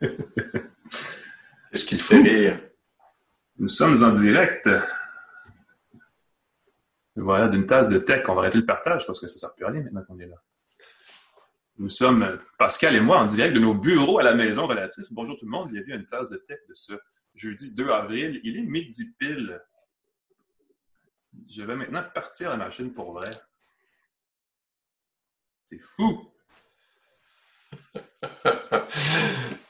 Qu'est-ce qui fait rire? Nous sommes en direct. Voilà, d'une tasse de tech. On va arrêter le partage parce que ça ne sert plus à rien maintenant qu'on est là. Nous sommes, Pascal et moi, en direct de nos bureaux à la maison relatif. Bonjour tout le monde. Bienvenue à une tasse de tech de ce jeudi 2 avril. Il est midi pile. Je vais maintenant partir la machine pour vrai. C'est fou!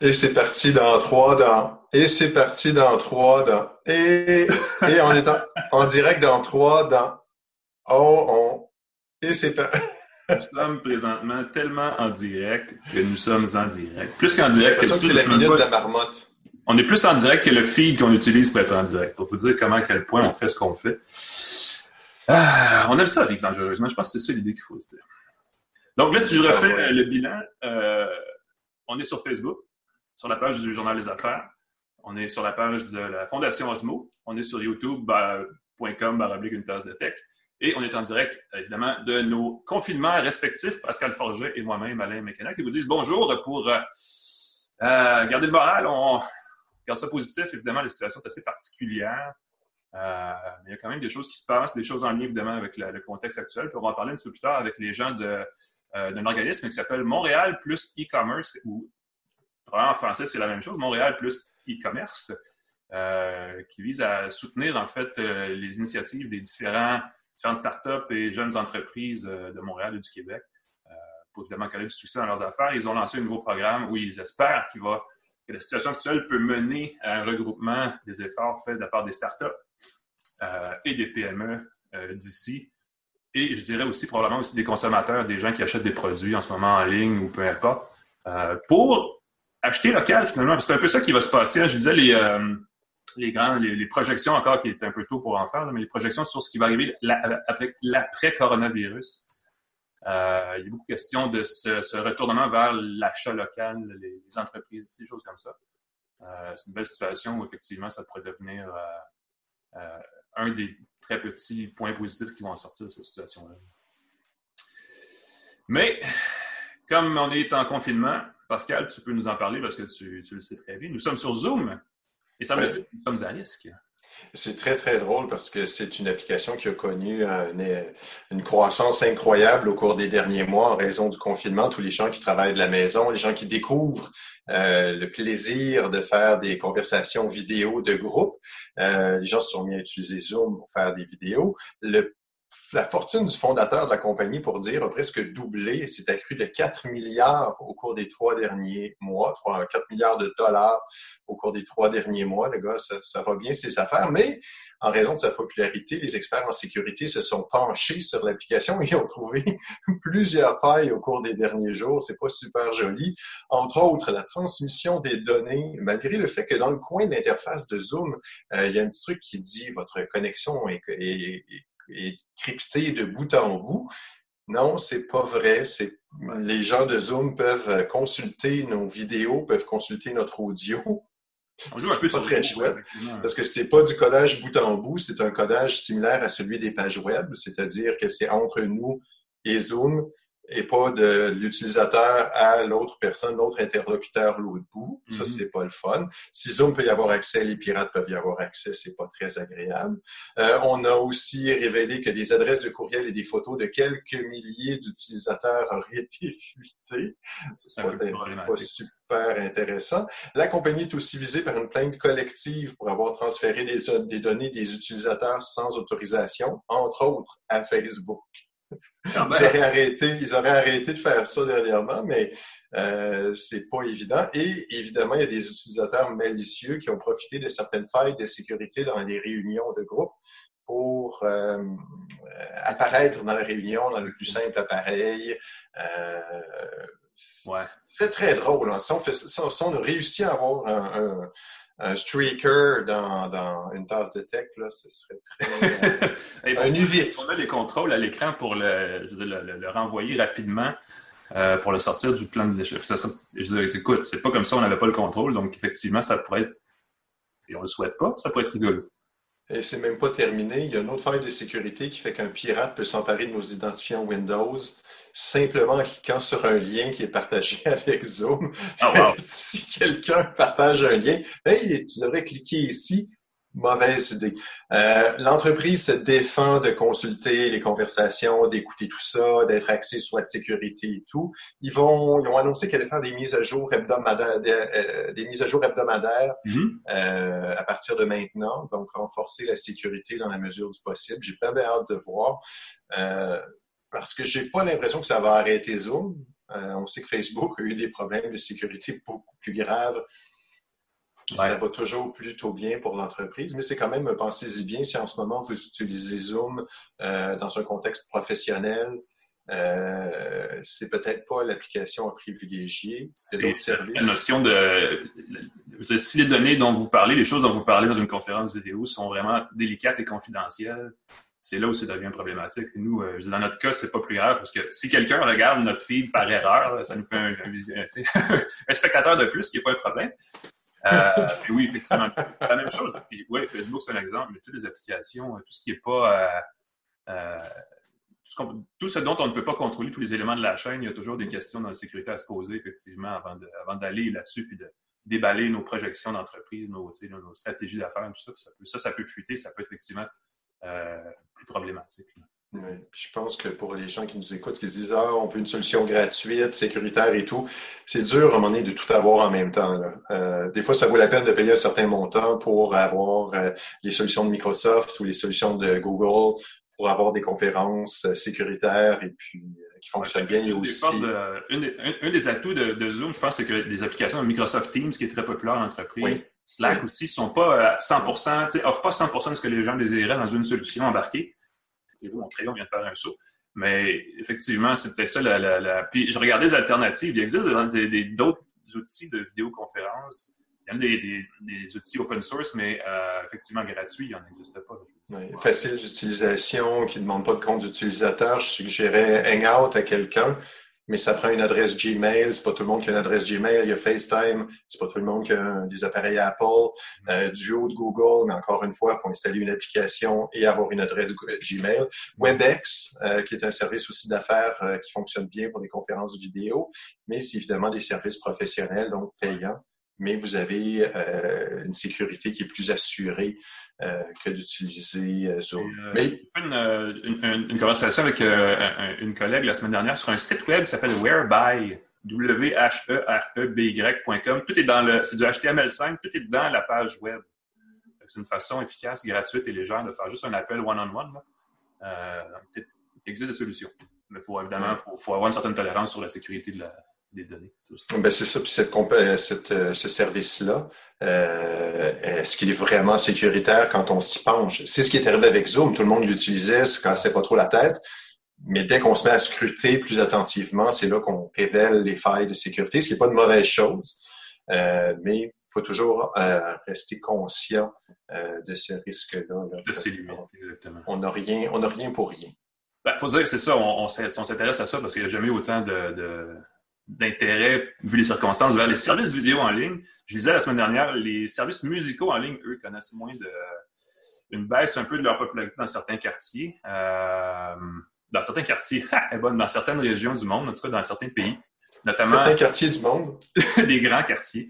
Et c'est parti dans trois dans. Et c'est parti dans trois dans. Et, et on est en, direct dans trois dans. Oh, on. Et c'est parti. Nous sommes présentement tellement en direct que nous sommes en direct. Plus qu'en direct que c'est la minute de la marmotte. On est plus en direct que le feed qu'on utilise pour être en direct. Pour vous dire comment, à quel point on fait ce qu'on fait. Ah, on aime ça vivre dangereusement. Je pense que c'est ça l'idée qu'il faut se dire. Donc là, si je refais euh, le bilan, euh, on est sur Facebook, sur la page du Journal des Affaires. On est sur la page de la Fondation Osmo. On est sur youtube.com, baroblique une tasse de tech. Et on est en direct, évidemment, de nos confinements respectifs, Pascal Forget et moi-même, Alain Mécana, qui vous disent bonjour pour euh, garder le moral. On garde ça positif. Évidemment, la situation est assez particulière. mais il y a quand même des choses qui se passent, des choses en lien, évidemment, avec le contexte actuel. Puis on va en parler un petit peu plus tard avec les gens de euh, d'un organisme qui s'appelle Montréal plus e-commerce, ou en français, c'est la même chose, Montréal plus e-commerce, euh, qui vise à soutenir en fait euh, les initiatives des différents, différentes startups et jeunes entreprises de Montréal et du Québec pour évidemment connaître du succès dans leurs affaires. Ils ont lancé un nouveau programme où ils espèrent qu'il va, que la situation actuelle peut mener à un regroupement des efforts faits de la part des startups et des PME d'ici et je dirais aussi probablement aussi des consommateurs, des gens qui achètent des produits en ce moment en ligne ou peu importe, euh, pour acheter local finalement. C'est un peu ça qui va se passer. Hein. Je disais les, euh, les, les, projections encore qui est un peu tôt pour en faire, mais les projections sur ce qui va arriver avec l'après-coronavirus. Euh, il y a beaucoup de questions de ce, retournement vers l'achat local, les, entreprises ici, choses comme ça. c'est une belle situation où effectivement ça pourrait devenir un des très petits points positifs qui vont en sortir de cette situation-là. Mais, comme on est en confinement, Pascal, tu peux nous en parler parce que tu, le sais très bien. Nous sommes sur Zoom et ça veut dire que nous sommes à risque. C'est très, très drôle parce que c'est une application qui a connu une, croissance incroyable au cours des derniers mois en raison du confinement. Tous les gens qui travaillent de la maison, les gens qui découvrent euh, le plaisir de faire des conversations vidéo de groupe. Euh, les gens se sont mis à utiliser Zoom pour faire des vidéos. La fortune du fondateur de la compagnie, pour dire, a presque doublé. C'est accru de 4 milliards au cours des trois derniers mois, 3, 4 milliards de dollars au cours des trois derniers mois. Le gars, ça, ça va bien ses affaires, mais en raison de sa popularité, les experts en sécurité se sont penchés sur l'application et ont trouvé plusieurs failles au cours des derniers jours. C'est pas super joli. Entre autres, la transmission des données, malgré le fait que dans le coin de l'interface de Zoom, euh, il y a un petit truc qui dit votre connexion est, est, est crypté de bout en bout. Non, c'est pas vrai. C'est les gens de Zoom peuvent consulter nos vidéos, peuvent consulter notre audio. C'est pas très chouette parce que c'est pas du codage bout en bout, c'est un codage similaire à celui des pages web, c'est-à-dire que c'est entre nous et Zoom et pas de l'utilisateur à l'autre personne, l'autre interlocuteur l'autre bout. Ça, mm-hmm. c'est pas le fun. Si Zoom peut y avoir accès, les pirates peuvent y avoir accès, c'est pas très agréable. Euh, on a aussi révélé que des adresses de courriel et des photos de quelques milliers d'utilisateurs auraient été fuitées. C'est pas, pas super intéressant. La compagnie est aussi visée par une plainte collective pour avoir transféré des, des données des utilisateurs sans autorisation, entre autres à Facebook. Ils, auraient arrêté, ils auraient arrêté de faire ça dernièrement, mais euh, c'est pas évident. Et évidemment, il y a des utilisateurs malicieux qui ont profité de certaines failles de sécurité dans les réunions de groupe pour euh, apparaître dans la réunion dans le plus simple appareil. Euh, ouais. C'est très drôle. Hein. Si, on fait, si, on, a réussi à avoir un, un streaker dans, dans, une tasse de tech, là, ce serait très. un UVIT. On a les contrôles à l'écran pour le, le, renvoyer rapidement euh, pour le sortir du plan de déchets. Ça, je dis, écoute, c'est pas comme ça, on n'avait pas le contrôle, donc effectivement, ça pourrait être. Et on le souhaite pas, ça pourrait être rigolo. Et c'est même pas terminé. Il y a une autre faille de sécurité qui fait qu'un pirate peut s'emparer de nos identifiants Windows simplement en cliquant sur un lien qui est partagé avec Zoom. Oh, si quelqu'un partage un lien, hey, tu devrais cliquer ici Mauvaise idée. Euh, L'entreprise se défend de consulter les conversations, d'écouter tout ça, d'être axé sur la sécurité et tout. Ils vont, ils ont annoncé qu'elle allait faire des mises à jour hebdomadaires, des, euh, mises à jour hebdomadaires mm-hmm. euh, à partir de maintenant, donc renforcer la sécurité dans la mesure du possible. J'ai pas bien hâte de voir euh, parce que j'ai pas l'impression que ça va arrêter Zoom. Euh, on sait que Facebook a eu des problèmes de sécurité beaucoup plus graves ça va toujours plutôt bien pour l'entreprise, mais c'est quand même, pensez-y bien, si en ce moment vous utilisez Zoom euh, dans un contexte professionnel, euh, c'est peut-être pas l'application à privilégier. C'est la notion de... Si les données dont vous parlez, les choses dont vous parlez dans une conférence vidéo sont vraiment délicates et confidentielles, c'est là où ça devient problématique. Nous, euh, dans notre cas, c'est pas plus grave parce que si quelqu'un regarde notre feed par erreur, ça nous fait un, un spectateur de plus, qui n'est pas un problème. Euh, oui, effectivement, la même chose. Puis, oui, Facebook, c'est un exemple, mais toutes les applications, tout ce qui n'est pas. Euh, euh, tout, ce dont on ne peut pas contrôler tous les éléments de la chaîne, il y a toujours des questions dans la sécurité à se poser, effectivement, avant, avant d'aller là-dessus, puis de déballer nos projections d'entreprise, nos, nos, stratégies d'affaires, tout ça. Ça peut, ça, ça peut fuiter, ça peut être effectivement plus problématique. Je pense que pour les gens qui nous écoutent, qui se disent Ah, on veut une solution gratuite, sécuritaire et tout, c'est dur à un moment donné de tout avoir en même temps. Euh, des fois, ça vaut la peine de payer un certain montant pour avoir euh, les solutions de Microsoft ou les solutions de Google pour avoir des conférences euh, sécuritaires et puis qui fonctionnent bien. Aussi. un, des atouts de, Zoom, je pense, c'est que les applications de Microsoft Teams, qui est très populaire en entreprise, Slack aussi, sont pas 100%, offrent pas 100% de ce que les gens désiraient dans une solution embarquée mon crayon vient de faire un saut. Mais effectivement, c'est peut-être ça la, Puis je regardais les alternatives. Il existe d'autres outils de vidéoconférence. Il y a des, des, outils open source, mais euh, effectivement gratuits, il n'en existe pas. facile d'utilisation, qui ne demande pas de compte d'utilisateur. Je suggérais Hangout à quelqu'un mais ça prend une adresse Gmail. C'est pas tout le monde qui a une adresse Gmail. Il y a FaceTime. C'est pas tout le monde qui a des appareils Apple. Euh, Duo de Google, mais encore une fois, il faut installer une application et avoir une adresse Gmail. WebEx, euh, qui est un service aussi d'affaires euh, qui fonctionne bien pour les conférences vidéo, mais c'est évidemment des services professionnels, donc payants mais vous avez euh, une sécurité qui est plus assurée euh, que d'utiliser euh, Zoom. mais... J'ai fait une, conversation avec une collègue la semaine dernière sur un site web qui s'appelle Whereby, W-H-E-R-E-B-Y.com. Tout est dans le, c'est du HTML5, tout est dans la page web. C'est une façon efficace, gratuite et légère de faire juste un appel one-on-one. il existe des solutions. Mais il faut évidemment faut avoir une certaine tolérance sur la sécurité de la, des données. Ben c'est ça. Puis cette, euh, euh, ce service-là, euh, est-ce qu'il est vraiment sécuritaire quand on s'y penche? C'est ce qui est arrivé avec Zoom. Tout le monde l'utilisait, se cassait pas trop la tête. Mais dès qu'on se met à scruter plus attentivement, c'est là qu'on révèle les failles de sécurité, ce qui n'est pas une mauvaise chose. mais il faut toujours rester conscient de ce risque-là. De ces limites, exactement. On n'a rien, on n'a rien pour rien. Il ben, faut dire que c'est ça, on, on s'intéresse à ça parce qu'il n'y a jamais autant de d'intérêt, vu les circonstances, vers les services vidéo en ligne. Je disais la semaine dernière, les services musicaux en ligne, eux, connaissent moins de une baisse un peu de leur popularité dans certains quartiers. Euh, dans certains quartiers, dans certaines régions du monde, en tout cas dans certains pays. Notamment, certains quartiers du monde. des grands quartiers.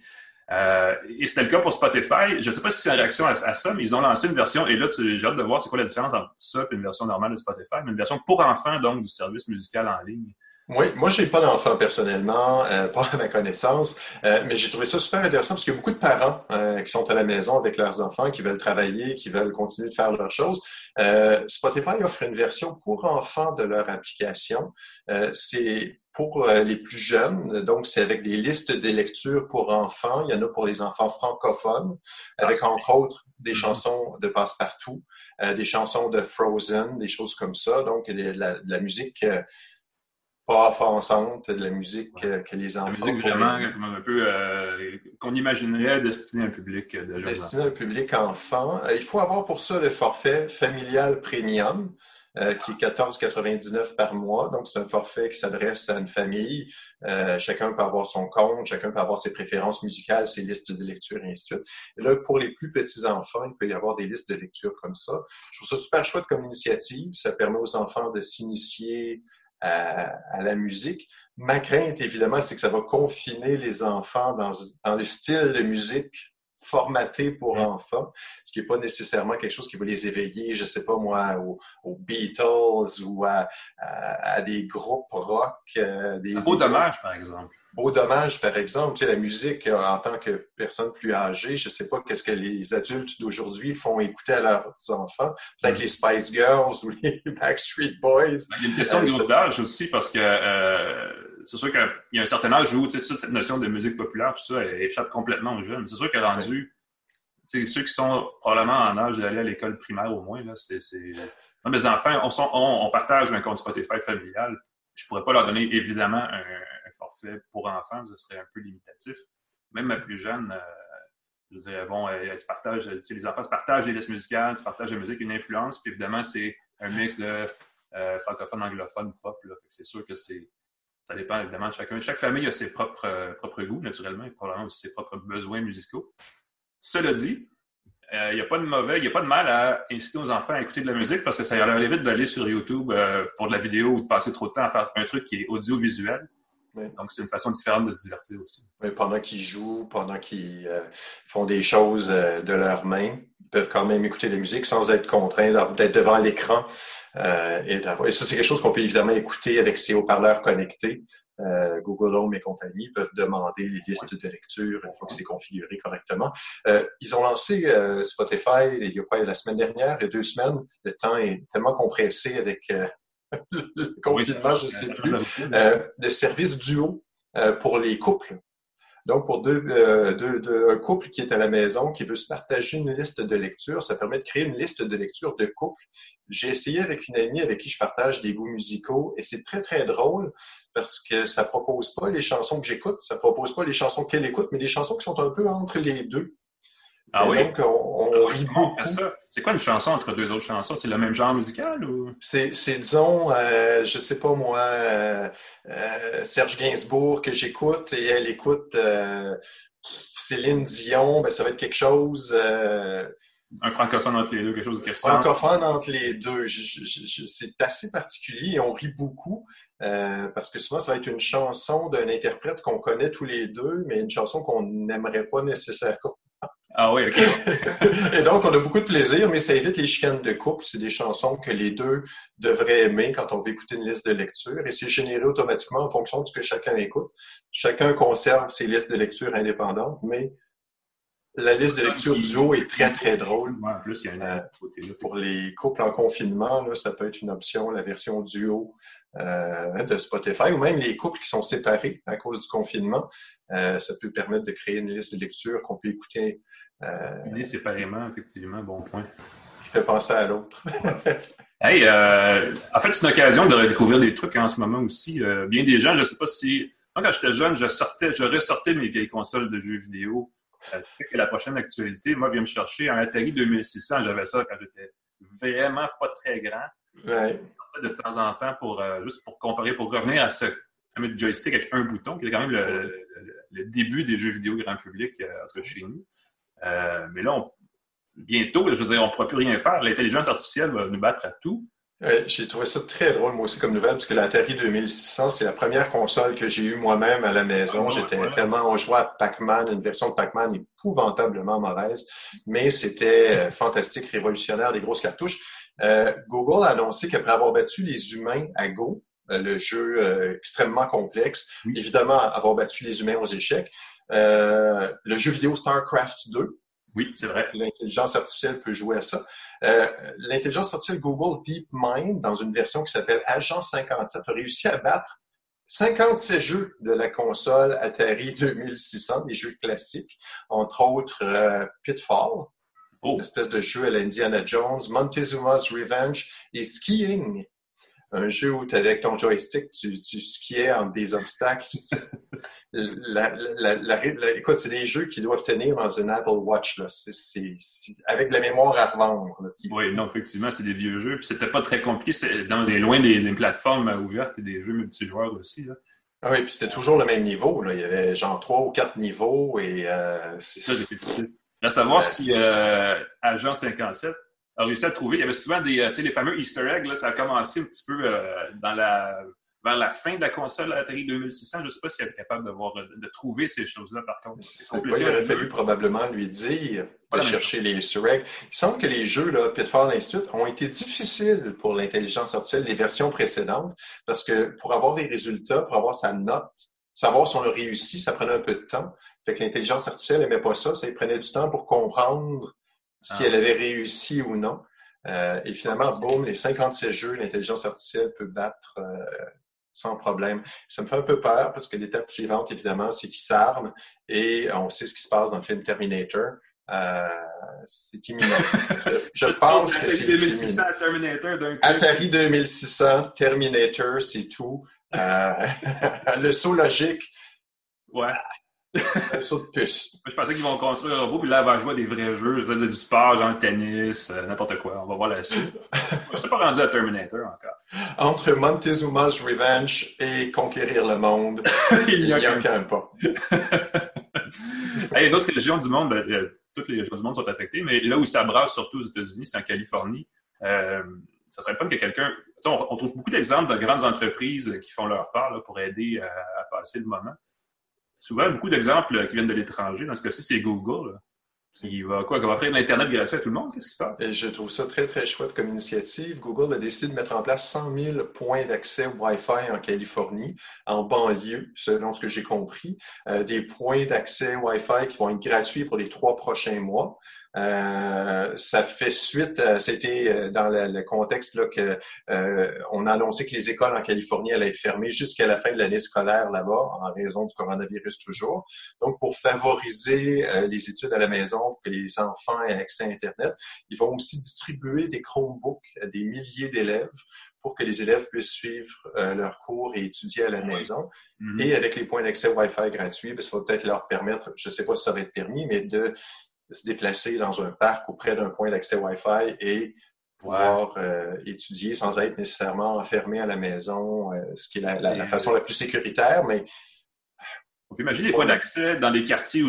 Euh, et c'était le cas pour Spotify. Je ne sais pas si c'est en réaction à, ça, mais ils ont lancé une version, et là, j'ai hâte de voir c'est quoi la différence entre ça et une version normale de Spotify, mais une version pour enfants, donc, du service musical en ligne. Oui, moi, j'ai pas d'enfant personnellement, euh, pas à ma connaissance, euh, mais j'ai trouvé ça super intéressant parce qu'il y a beaucoup de parents euh, qui sont à la maison avec leurs enfants, qui veulent travailler, qui veulent continuer de faire leurs choses. Spotify offre une version pour enfants de leur application. c'est pour les plus jeunes, donc c'est avec des listes de lecture pour enfants. Il y en a pour les enfants francophones, avec entre autres des mm-hmm. chansons de passe-partout, des chansons de Frozen, des choses comme ça. Donc, de la, de la musique pas offensante, de la musique que, les enfants. La musique vraiment un peu euh, qu'on imaginerait destinée à un public de jeunes Destinée à un public enfant. Euh, il faut avoir pour ça le forfait familial premium. euh, qui est 14,99 par mois. Donc, c'est un forfait qui s'adresse à une famille. Euh, chacun peut avoir son compte, chacun peut avoir ses préférences musicales, ses listes de lecture et ainsi de suite. Et là, pour les plus petits enfants, il peut y avoir des listes de lecture comme ça. Je trouve ça super chouette comme initiative. Ça permet aux enfants de s'initier à, à, la musique. Ma crainte, évidemment, c'est que ça va confiner les enfants dans, dans le style de musique formaté pour mm. enfants, ce qui n'est pas nécessairement quelque chose qui va les éveiller, je sais pas moi, aux, Beatles ou à, à, des groupes rock. Euh, des, beau dommage, par exemple. Beau dommage, par exemple. Tu sais, la musique, euh, en tant que personne plus âgée, je sais pas qu'est-ce que les adultes d'aujourd'hui font écouter à leurs enfants. Peut-être mm. les Spice Girls ou les Backstreet Boys. Il y a une question de groupe d'âge aussi parce que euh, c'est sûr qu'il y a un certain âge où toute cette notion de musique populaire, tout ça, échappe complètement aux jeunes. C'est sûr qu'elle rendu, ceux qui sont probablement en âge d'aller à l'école primaire au moins, là, c'est, mes enfants, on, on, partage un compte Spotify familial. Je pourrais pas leur donner évidemment un, forfait pour enfants, ce serait un peu limitatif. Même ma plus jeune, euh, je veux dire, elles vont, elles, se partagent, les enfants se partagent les listes musicales, se partagent la musique, une influence, puis évidemment, c'est un mix de euh, francophone, anglophone, pop. C'est sûr que c'est ça dépend évidemment de chacun. Chaque famille a ses propres, euh, propres goûts, naturellement, et probablement aussi ses propres besoins musicaux. Cela dit, il euh, n'y a pas de mauvais, il n'y a pas de mal à inciter aux enfants à écouter de la musique parce que ça leur évite d'aller sur YouTube euh, pour de la vidéo ou de passer trop de temps à faire un truc qui est audiovisuel. Donc, c'est une façon différente de se divertir aussi. pendant qu'ils jouent, pendant qu'ils font des choses de leurs mains, ils peuvent quand même écouter de la musique sans être contraints d'être devant l'écran euh, et, et, ça, c'est quelque chose qu'on peut évidemment écouter avec ces haut-parleurs connectés. Euh, Google Home et compagnie peuvent demander les listes de lecture une fois que c'est configuré correctement. Euh, ils ont lancé euh, Spotify il y a quoi, la semaine dernière, il y a deux semaines. Le temps est tellement compressé avec euh, le confinement, je ne sais plus. le service duo pour les couples. Donc, pour euh, deux, un couple qui est à la maison, qui veut se partager une liste de lecture, ça permet de créer une liste de lecture de couple. J'ai essayé avec une amie avec qui je partage des goûts musicaux et c'est très, très drôle parce que ça propose pas les chansons que j'écoute, ça propose pas les chansons qu'elle écoute, mais des chansons qui sont un peu entre les deux. Ah oui? Donc, on, rit beaucoup. C'est quoi une chanson entre deux autres chansons? C'est le même genre musical ou? C'est, disons, euh, je sais pas moi, euh, euh, Serge Gainsbourg que j'écoute et elle écoute euh, Céline Dion, ben, ça va être quelque chose... un francophone entre les deux, quelque chose qui ressemble. Francophone entre les deux. c'est assez particulier et on rit beaucoup parce que souvent, ça va être une chanson d'un interprète qu'on connaît tous les deux, mais une chanson qu'on n'aimerait pas nécessairement. Ah oui, OK. et donc, on a beaucoup de plaisir, mais ça évite les chicanes de couple. C'est des chansons que les deux devraient aimer quand on veut écouter une liste de lecture et c'est généré automatiquement en fonction de ce que chacun écoute. Chacun conserve ses listes de lecture indépendantes, mais la liste de lecture duo est très, très drôle. en plus, il y a une euh, Pour les couples en confinement, là, ça peut être une option, la version duo euh, de Spotify, ou même les couples qui sont séparés à cause du confinement. Euh, ça peut permettre de créer une liste de lecture qu'on peut écouter. Euh, séparément, effectivement, bon point. Qui fait penser à l'autre. hey, en fait, c'est une occasion de redécouvrir des trucs en ce moment aussi. bien des gens, je ne sais pas si... Moi, quand j'étais jeune, je sortais, je ressortais mes vieilles consoles de jeux vidéo ça fait que la prochaine actualité, moi, vient me chercher un Atari 2600. J'avais ça quand j'étais vraiment pas très grand. Ouais. De temps en temps, pour, euh, juste pour comparer, pour revenir à ce fameux joystick avec un bouton, qui est quand même le, début des jeux vidéo grand public euh, chez nous. mais là, bientôt, je veux dire, on ne pourra plus rien faire. L'intelligence artificielle va nous battre à tout. J'ai trouvé ça très drôle, moi aussi, comme nouvelle, parce que l'Atari 2600, c'est la première console que j'ai eue moi-même à la maison. Ah, J'étais tellement, on jouait à Pac-Man, une version de Pac-Man épouvantablement mauvaise, mais c'était euh, fantastique, révolutionnaire, des grosses cartouches. Euh, Google a annoncé qu'après avoir battu les humains à Go, euh, le jeu extrêmement complexe, évidemment, avoir battu les humains aux échecs, le jeu vidéo StarCraft 2, oui, c'est vrai. L'intelligence artificielle peut jouer à ça. Euh, L'intelligence artificielle Google DeepMind, dans une version qui s'appelle Agent 57, a réussi à battre 56 jeux de la console Atari 2600, des jeux classiques, entre autres euh, Pitfall, oh. une espèce de jeu à l'Indiana Jones, Montezuma's Revenge et Skiing. Un jeu où avec ton joystick, tu, tu skiais en des obstacles. la, la, la, écoute, c'est des jeux qui doivent tenir dans une Apple Watch. Là. C'est, avec de la mémoire à revendre. oui, non, effectivement, c'est des vieux jeux. Puis c'était pas très compliqué. C'est dans les loin des, des, plateformes ouvertes et des jeux multijoueurs aussi. Là. Ah oui, puis c'était toujours le même niveau. Là. Il y avait genre trois ou quatre niveaux et euh, c'est ça. À savoir si euh, Agent 57 a réussi à trouver. Il y avait souvent des, euh, tu sais, les fameux Easter eggs. Là, ça a commencé un petit peu euh, dans la vers la fin de la console Atari 2600. Je ne sais pas s'il est capable de, voir, de trouver ces choses-là, par contre. Pas, il aurait fallu probablement lui dire de chercher les Easter eggs. Il semble que les jeux, là, Pitfall Institute, ont été difficiles pour l'intelligence artificielle, les versions précédentes, parce que pour avoir les résultats, pour avoir sa note, savoir si on a réussi, ça prenait un peu de temps. Fait que l'intelligence artificielle n'aimait pas ça. Ça prenait du temps pour comprendre si ah. elle avait réussi ou non. Euh, et finalement, boum, les 56 jeux, l'intelligence artificielle peut battre euh, sans problème. Ça me fait un peu peur parce que l'étape suivante, évidemment, c'est qu'ils s'arment et on sait ce qui se passe dans le film Terminator. Euh, c'est imminent. Je, pense que c'est 2600 Terminator d'un Atari 2600, Terminator, c'est tout. Euh, le saut logique. Ouais. Un saut de puce. Je pensais qu'ils vont construire un robot, puis là, elle va jouer des vrais jeux, du sport, genre tennis, euh, n'importe quoi. On va voir la suite. je suis pas rendu à Terminator encore. Entre Montezuma's Revenge et Conquérir le monde, il n'y a, qu'un pas. hey, D'autres régions du monde, ben, euh, toutes les régions du monde sont affectées, mais là où ça brasse surtout aux États-Unis, c'est en Californie. Euh, ça serait le fun que quelqu'un. On, on, trouve beaucoup d'exemples de grandes entreprises qui font leur part pour aider à passer le moment souvent beaucoup d'exemples qui viennent de l'étranger. Dans ce cas-ci, c'est Google. qui va quoi, qui va offrir l'Internet gratuit à tout le monde? Qu'est-ce qui se passe? Et je trouve ça très, très chouette comme initiative. Google a décidé de mettre en place 100 000 points d'accès Wi-Fi en Californie, en banlieue, selon ce que j'ai compris. Euh, des points d'accès Wi-Fi qui vont être gratuits pour les trois prochains mois. Euh, ça fait suite, c'était euh, dans le, contexte là, que euh, on a annoncé que les écoles en Californie allaient être fermées jusqu'à la fin de l'année scolaire là-bas, en raison du coronavirus toujours. Donc, pour favoriser les études à la maison, pour que les enfants aient accès à Internet, ils vont aussi distribuer des Chromebooks à des milliers d'élèves pour que les élèves puissent suivre leurs cours et étudier à la maison. Mm-hmm. Et avec les points d'accès Wi-Fi gratuits, ben, ça va peut-être leur permettre, je ne sais pas si ça va être permis, mais de de se déplacer dans un parc auprès d'un point d'accès Wi-Fi et pouvoir euh, étudier sans être nécessairement enfermé à la maison, euh, ce qui est la, façon la plus sécuritaire, mais on peut imaginer des points d'accès dans des quartiers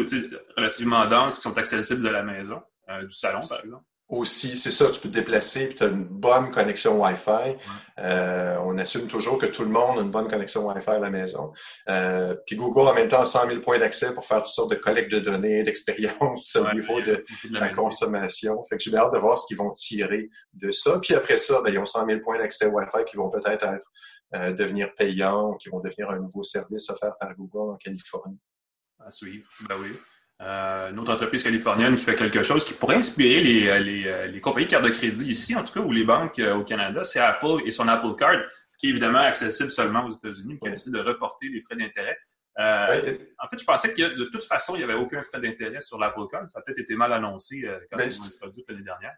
relativement denses qui sont accessibles de la maison, euh, du salon par exemple aussi, c'est ça, tu peux te déplacer et tu as une bonne connexion Wi-Fi. Euh, on assume toujours que tout le monde a une bonne connexion Wi-Fi à la maison. Euh, puis Google, en même temps, a 100 000 points d'accès pour faire toutes sortes de collectes de données, d'expériences au niveau de, la consommation. Fait que j'ai hâte de voir ce qu'ils vont tirer de ça. Puis après ça, ben, ils ont 100 000 points d'accès Wi-Fi qui vont peut-être être, euh, devenir payants, qui vont devenir un nouveau service offert par Google en Californie. À suivre, ben oui. Euh, une autre entreprise californienne qui fait quelque chose qui pourrait inspirer les, euh, les, euh, les, compagnies de cartes de crédit ici, en tout cas, ou les banques au Canada, c'est Apple et son Apple Card, qui est évidemment accessible seulement aux États-Unis, qui a décidé de reporter les frais d'intérêt. En fait, je pensais que de toute façon, il n'y avait aucun frais d'intérêt sur l'Apple Card. Ça a peut-être été mal annoncé quand ben, ils ont produit l'année dernière.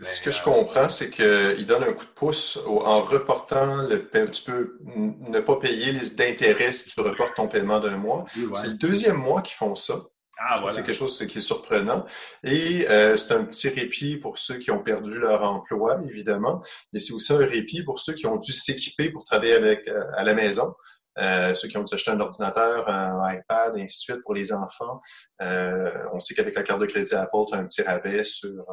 Ce que je comprends, c'est qu'il donne un coup de pouce en reportant le tu peux ne pas payer les d'intérêt si tu reportes ton paiement d'un mois. C'est le deuxième mois qu'ils font ça. Ah, c'est quelque chose qui est surprenant. Et euh, c'est un petit répit pour ceux qui ont perdu leur emploi, évidemment, mais c'est aussi un répit pour ceux qui ont dû s'équiper pour travailler avec euh, à la maison. Euh, ceux qui ont dû acheter un ordinateur, un iPad, et ainsi de suite pour les enfants. on sait qu'avec la carte de crédit Apple, tu as un petit rabais sur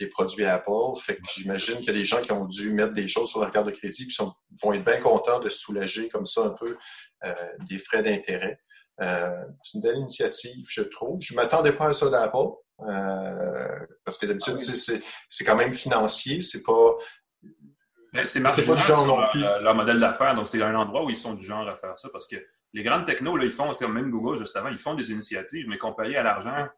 les produits Apple. Fait que j'imagine qu'il y a des gens qui ont dû mettre des choses sur leur carte de crédit qui vont être bien contents de soulager comme ça un peu des frais d'intérêt. Euh, c'est une belle initiative, je trouve. Je ne m'attendais pas à ça d'Apple, euh, parce que d'habitude, ah c'est quand même financier, c'est pas... C'est marginal sur leur, leur, modèle d'affaires, donc c'est un endroit où ils sont du genre à faire ça, parce que les grandes technos, là, ils font, comme même Google juste avant, ils font des initiatives, mais comparé à l'argent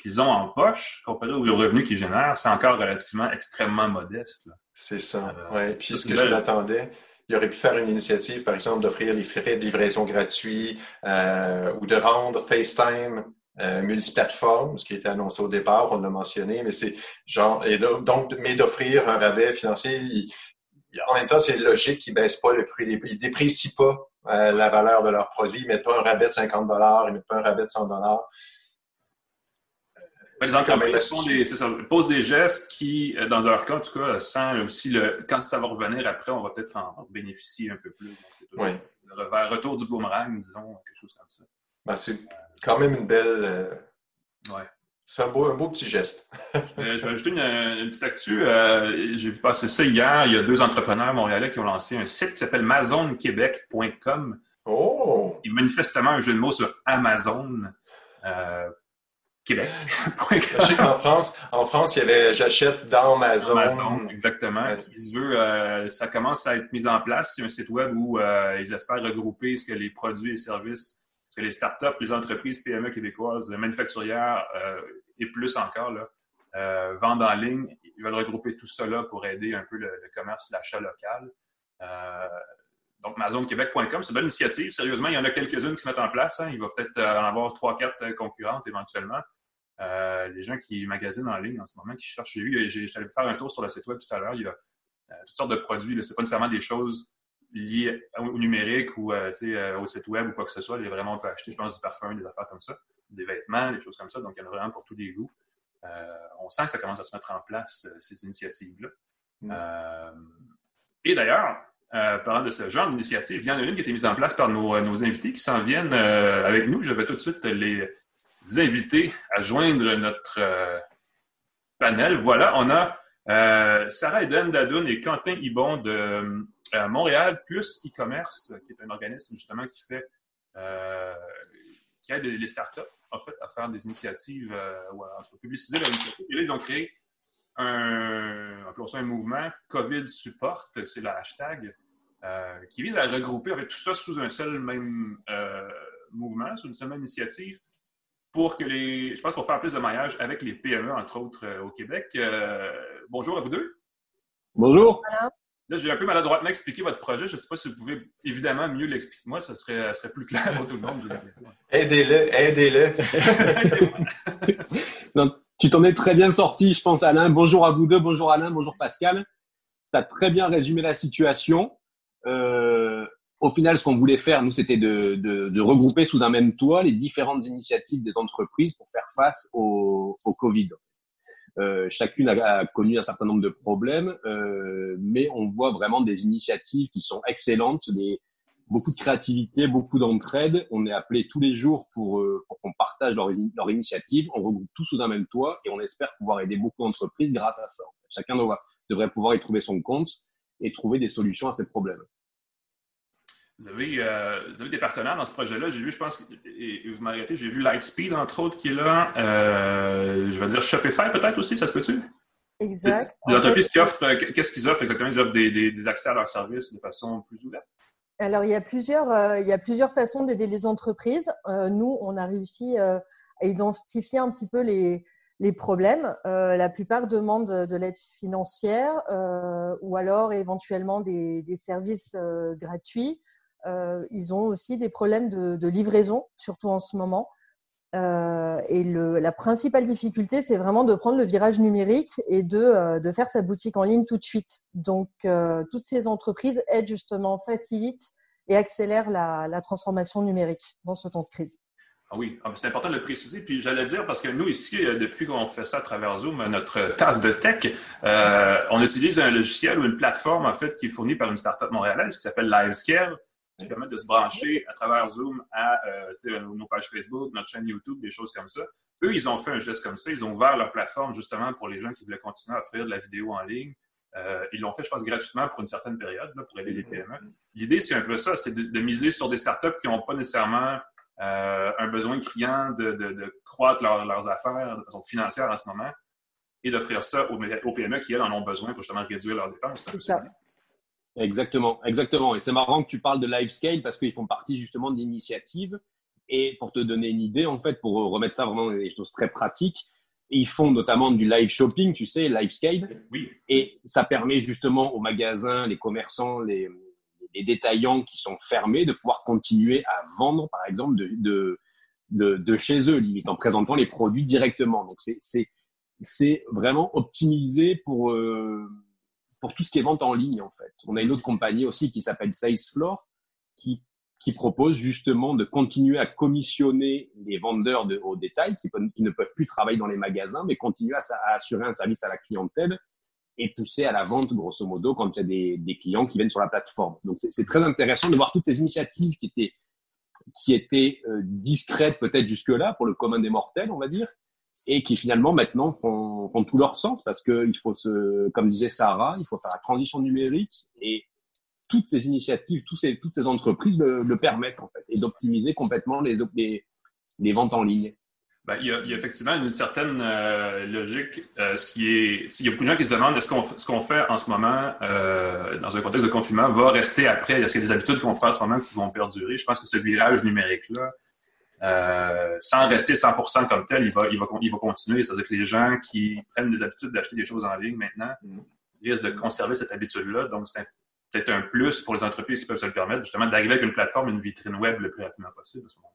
qu'ils ont en poche, comparé aux revenus qu'ils génèrent, c'est encore relativement extrêmement modeste. C'est ça, euh, ouais. Puis ce que je l'attendais, il aurait pu faire une initiative, par exemple, d'offrir les frais de livraison gratuits euh, ou de rendre FaceTime euh, multiplateforme, ce qui était annoncé au départ, on l'a mentionné, mais c'est genre, et donc, mais d'offrir un rabais financier, il, En même temps, c'est logique qu'ils ne baissent pas le prix. Ils ne déprécient pas euh, la valeur de leurs produits. Ils ne mettent pas un rabais de 50 ils ne mettent pas un rabais de 100 les ça, posent des gestes qui, euh, dans leur cas, en tout cas, sans aussi le, quand ça va revenir après, on va peut-être en, bénéficier un peu plus. Donc, le retour du boomerang, disons, quelque chose comme ça. Ben, c'est quand même une belle. Euh, ouais. C'est un beau, un beau petit geste. Euh, je vais ajouter une, petite actu. Euh, j'ai vu passer ça hier. Il y a deux entrepreneurs montréalais qui ont lancé un site qui s'appelle amazonquebec.com. Oh! Il manifestement un jeu de mots sur Amazon. Euh, Québec. en France, en France, il y avait j'achète dans Amazon. Amazon, exactement. veut, ça commence à être mis en place. C'est un site web où ils espèrent regrouper ce que les produits et services que les startups, les entreprises PME québécoises, manufacturières euh, et plus encore, là, euh, vendent en ligne. Ils veulent regrouper tout cela pour aider un peu le, commerce, l'achat local. Euh, donc, MazonQuébec.com, c'est une bonne initiative. Sérieusement, il y en a quelques-unes qui se mettent en place. Hein. Il va peut-être en avoir trois, quatre concurrentes éventuellement. Les gens qui magasinent en ligne en ce moment, qui cherchent. J'ai vu, j'allais faire un tour sur le site web tout à l'heure. Il y a toutes sortes de produits. Ce n'est pas nécessairement des choses lié au numérique ou euh, euh, au site web ou quoi que ce soit. Il y a vraiment, on peut acheter, je pense, du parfum, des affaires comme ça, des vêtements, des choses comme ça. Donc, il y en a vraiment pour tous les goûts. Euh, on sent que ça commence à se mettre en place, ces initiatives-là. Mm. et d'ailleurs, parlant de ce genre d'initiative, il y en a une qui a été mise en place par nos, nos invités qui s'en viennent avec nous. Je vais tout de suite les inviter à joindre notre panel. Voilà, on a Sarah Eden Dadoun et Quentin Ibon de Montréal plus e-commerce, qui est un organisme justement qui fait euh, qui aide les startups en fait à faire des initiatives euh, ou à, publiciser leur. Et là, ils ont créé un, un mouvement COVID Support, c'est le hashtag, euh, qui vise à regrouper avec tout ça sous un seul même mouvement, sous une seule même initiative, pour que les, je pense, pour faire plus de maillage avec les PME, entre autres, au Québec. bonjour à vous deux. Bonjour. Là, j'ai un peu maladroitement expliqué votre projet. Je ne sais pas si vous pouvez évidemment mieux l'expliquer. Moi, ça serait, serait plus clair pour tout le monde. aidez-le, aidez-le. tu t'en es très bien sorti, je pense, Alain. Bonjour à vous deux, bonjour Alain, bonjour Pascal. Tu as très bien résumé la situation. Euh, au final, ce qu'on voulait faire, nous, c'était de, de, de, regrouper sous un même toit les différentes initiatives des entreprises pour faire face au, au Covid. Euh, chacune a, connu un certain nombre de problèmes, euh, mais on voit vraiment des initiatives qui sont excellentes, des, beaucoup de créativité, beaucoup d'entraide. On est appelé tous les jours pour, euh, pour qu'on partage leur, leur initiative. On regroupe tout sous un même toit et on espère pouvoir aider beaucoup d'entreprises grâce à ça. Chacun devrait pouvoir y trouver son compte et trouver des solutions à ces problèmes. Vous avez, euh, vous avez des partenaires dans ce projet-là. J'ai vu, je pense, et, vous m'arrêtez, j'ai vu Lightspeed, entre autres, qui est là. Euh, je vais dire Shopify, peut-être aussi, ça se peut-tu? Exact. L'entreprise qui offre, euh, qu'est-ce qu'ils offrent exactement? Ils offrent des, des, accès à leurs services de façon plus ouverte? Alors, il y a plusieurs, il y a plusieurs façons d'aider les entreprises. nous, on a réussi à identifier un petit peu les, les problèmes. la plupart demandent de l'aide financière ou alors éventuellement des, des services gratuits ils ont aussi des problèmes de, livraison, surtout en ce moment. Euh, et la principale difficulté, c'est vraiment de prendre le virage numérique et de, euh, faire sa boutique en ligne tout de suite. Donc, toutes ces entreprises aident justement, facilitent et accélèrent la, transformation numérique dans ce temps de crise. Ah oui, ah, c'est important de le préciser. Puis j'allais dire, parce que nous, ici, depuis qu'on fait ça à travers Zoom, notre tasse de tech, on utilise un logiciel ou une plateforme, en fait, qui est fournie par une startup montréalaise qui s'appelle LiveScale qui permettent de se brancher à travers Zoom à euh, nos pages Facebook, notre chaîne YouTube, des choses comme ça. Eux, ils ont fait un geste comme ça. Ils ont ouvert leur plateforme justement pour les gens qui voulaient continuer à offrir de la vidéo en ligne. Euh, ils l'ont fait, je pense, gratuitement pour une certaine période là, pour aider les PME. L'idée, c'est un peu ça, c'est de, miser sur des startups qui n'ont pas nécessairement euh, un besoin criant de, de, croître leurs affaires de façon financière en ce moment et d'offrir ça aux, aux, PME qui, elles, en ont besoin pour justement réduire leurs dépenses. Exactement, exactement. Et c'est marrant que tu parles de LiveScale parce qu'ils font partie justement d'initiatives. Et pour te donner une idée, en fait, pour remettre ça vraiment dans des choses très pratiques, ils font notamment du live shopping, tu sais, LiveScale. Oui. Et ça permet justement aux magasins, les commerçants, les, les détaillants qui sont fermés de pouvoir continuer à vendre, par exemple, de, de, de, de chez eux, limite en présentant les produits directement. Donc, c'est, c'est, c'est vraiment optimisé pour. Euh, pour tout ce qui est vente en ligne, en fait. On a une autre compagnie aussi qui s'appelle Salesfloor, qui, qui propose justement de continuer à commissionner les vendeurs de, au détail qui, ne peuvent plus travailler dans les magasins, mais continuer à, à, assurer un service à la clientèle et pousser à la vente, grosso modo, quand il y a des, des clients qui viennent sur la plateforme. Donc, c'est très intéressant de voir toutes ces initiatives qui étaient, qui étaient euh, discrètes peut-être jusque-là pour le commun des mortels, on va dire, et qui finalement maintenant font, tout leur sens parce que il faut se, comme disait Sarah, il faut faire la transition numérique et toutes ces initiatives, toutes ces, entreprises le, permettent en fait et d'optimiser complètement les, les, ventes en ligne. Ben, il, y a, effectivement une certaine euh, logique. Euh, il y a beaucoup de gens qui se demandent est-ce qu'on ce qu'on fait en ce moment euh, dans un contexte de confinement va rester après? Est-ce qu'il y a des habitudes qu'on prend en ce moment qui vont perdurer? Je pense que ce virage numérique là, euh, sans rester 100% comme tel, il va, il va, il va continuer. C'est-à-dire que les gens qui prennent des habitudes d'acheter des choses en ligne maintenant mm. risquent de conserver cette habitude-là. Donc, c'est peut-être un plus pour les entreprises qui peuvent se le permettre, justement, d'arriver avec une plateforme, une vitrine web le plus rapidement possible à ce moment-là.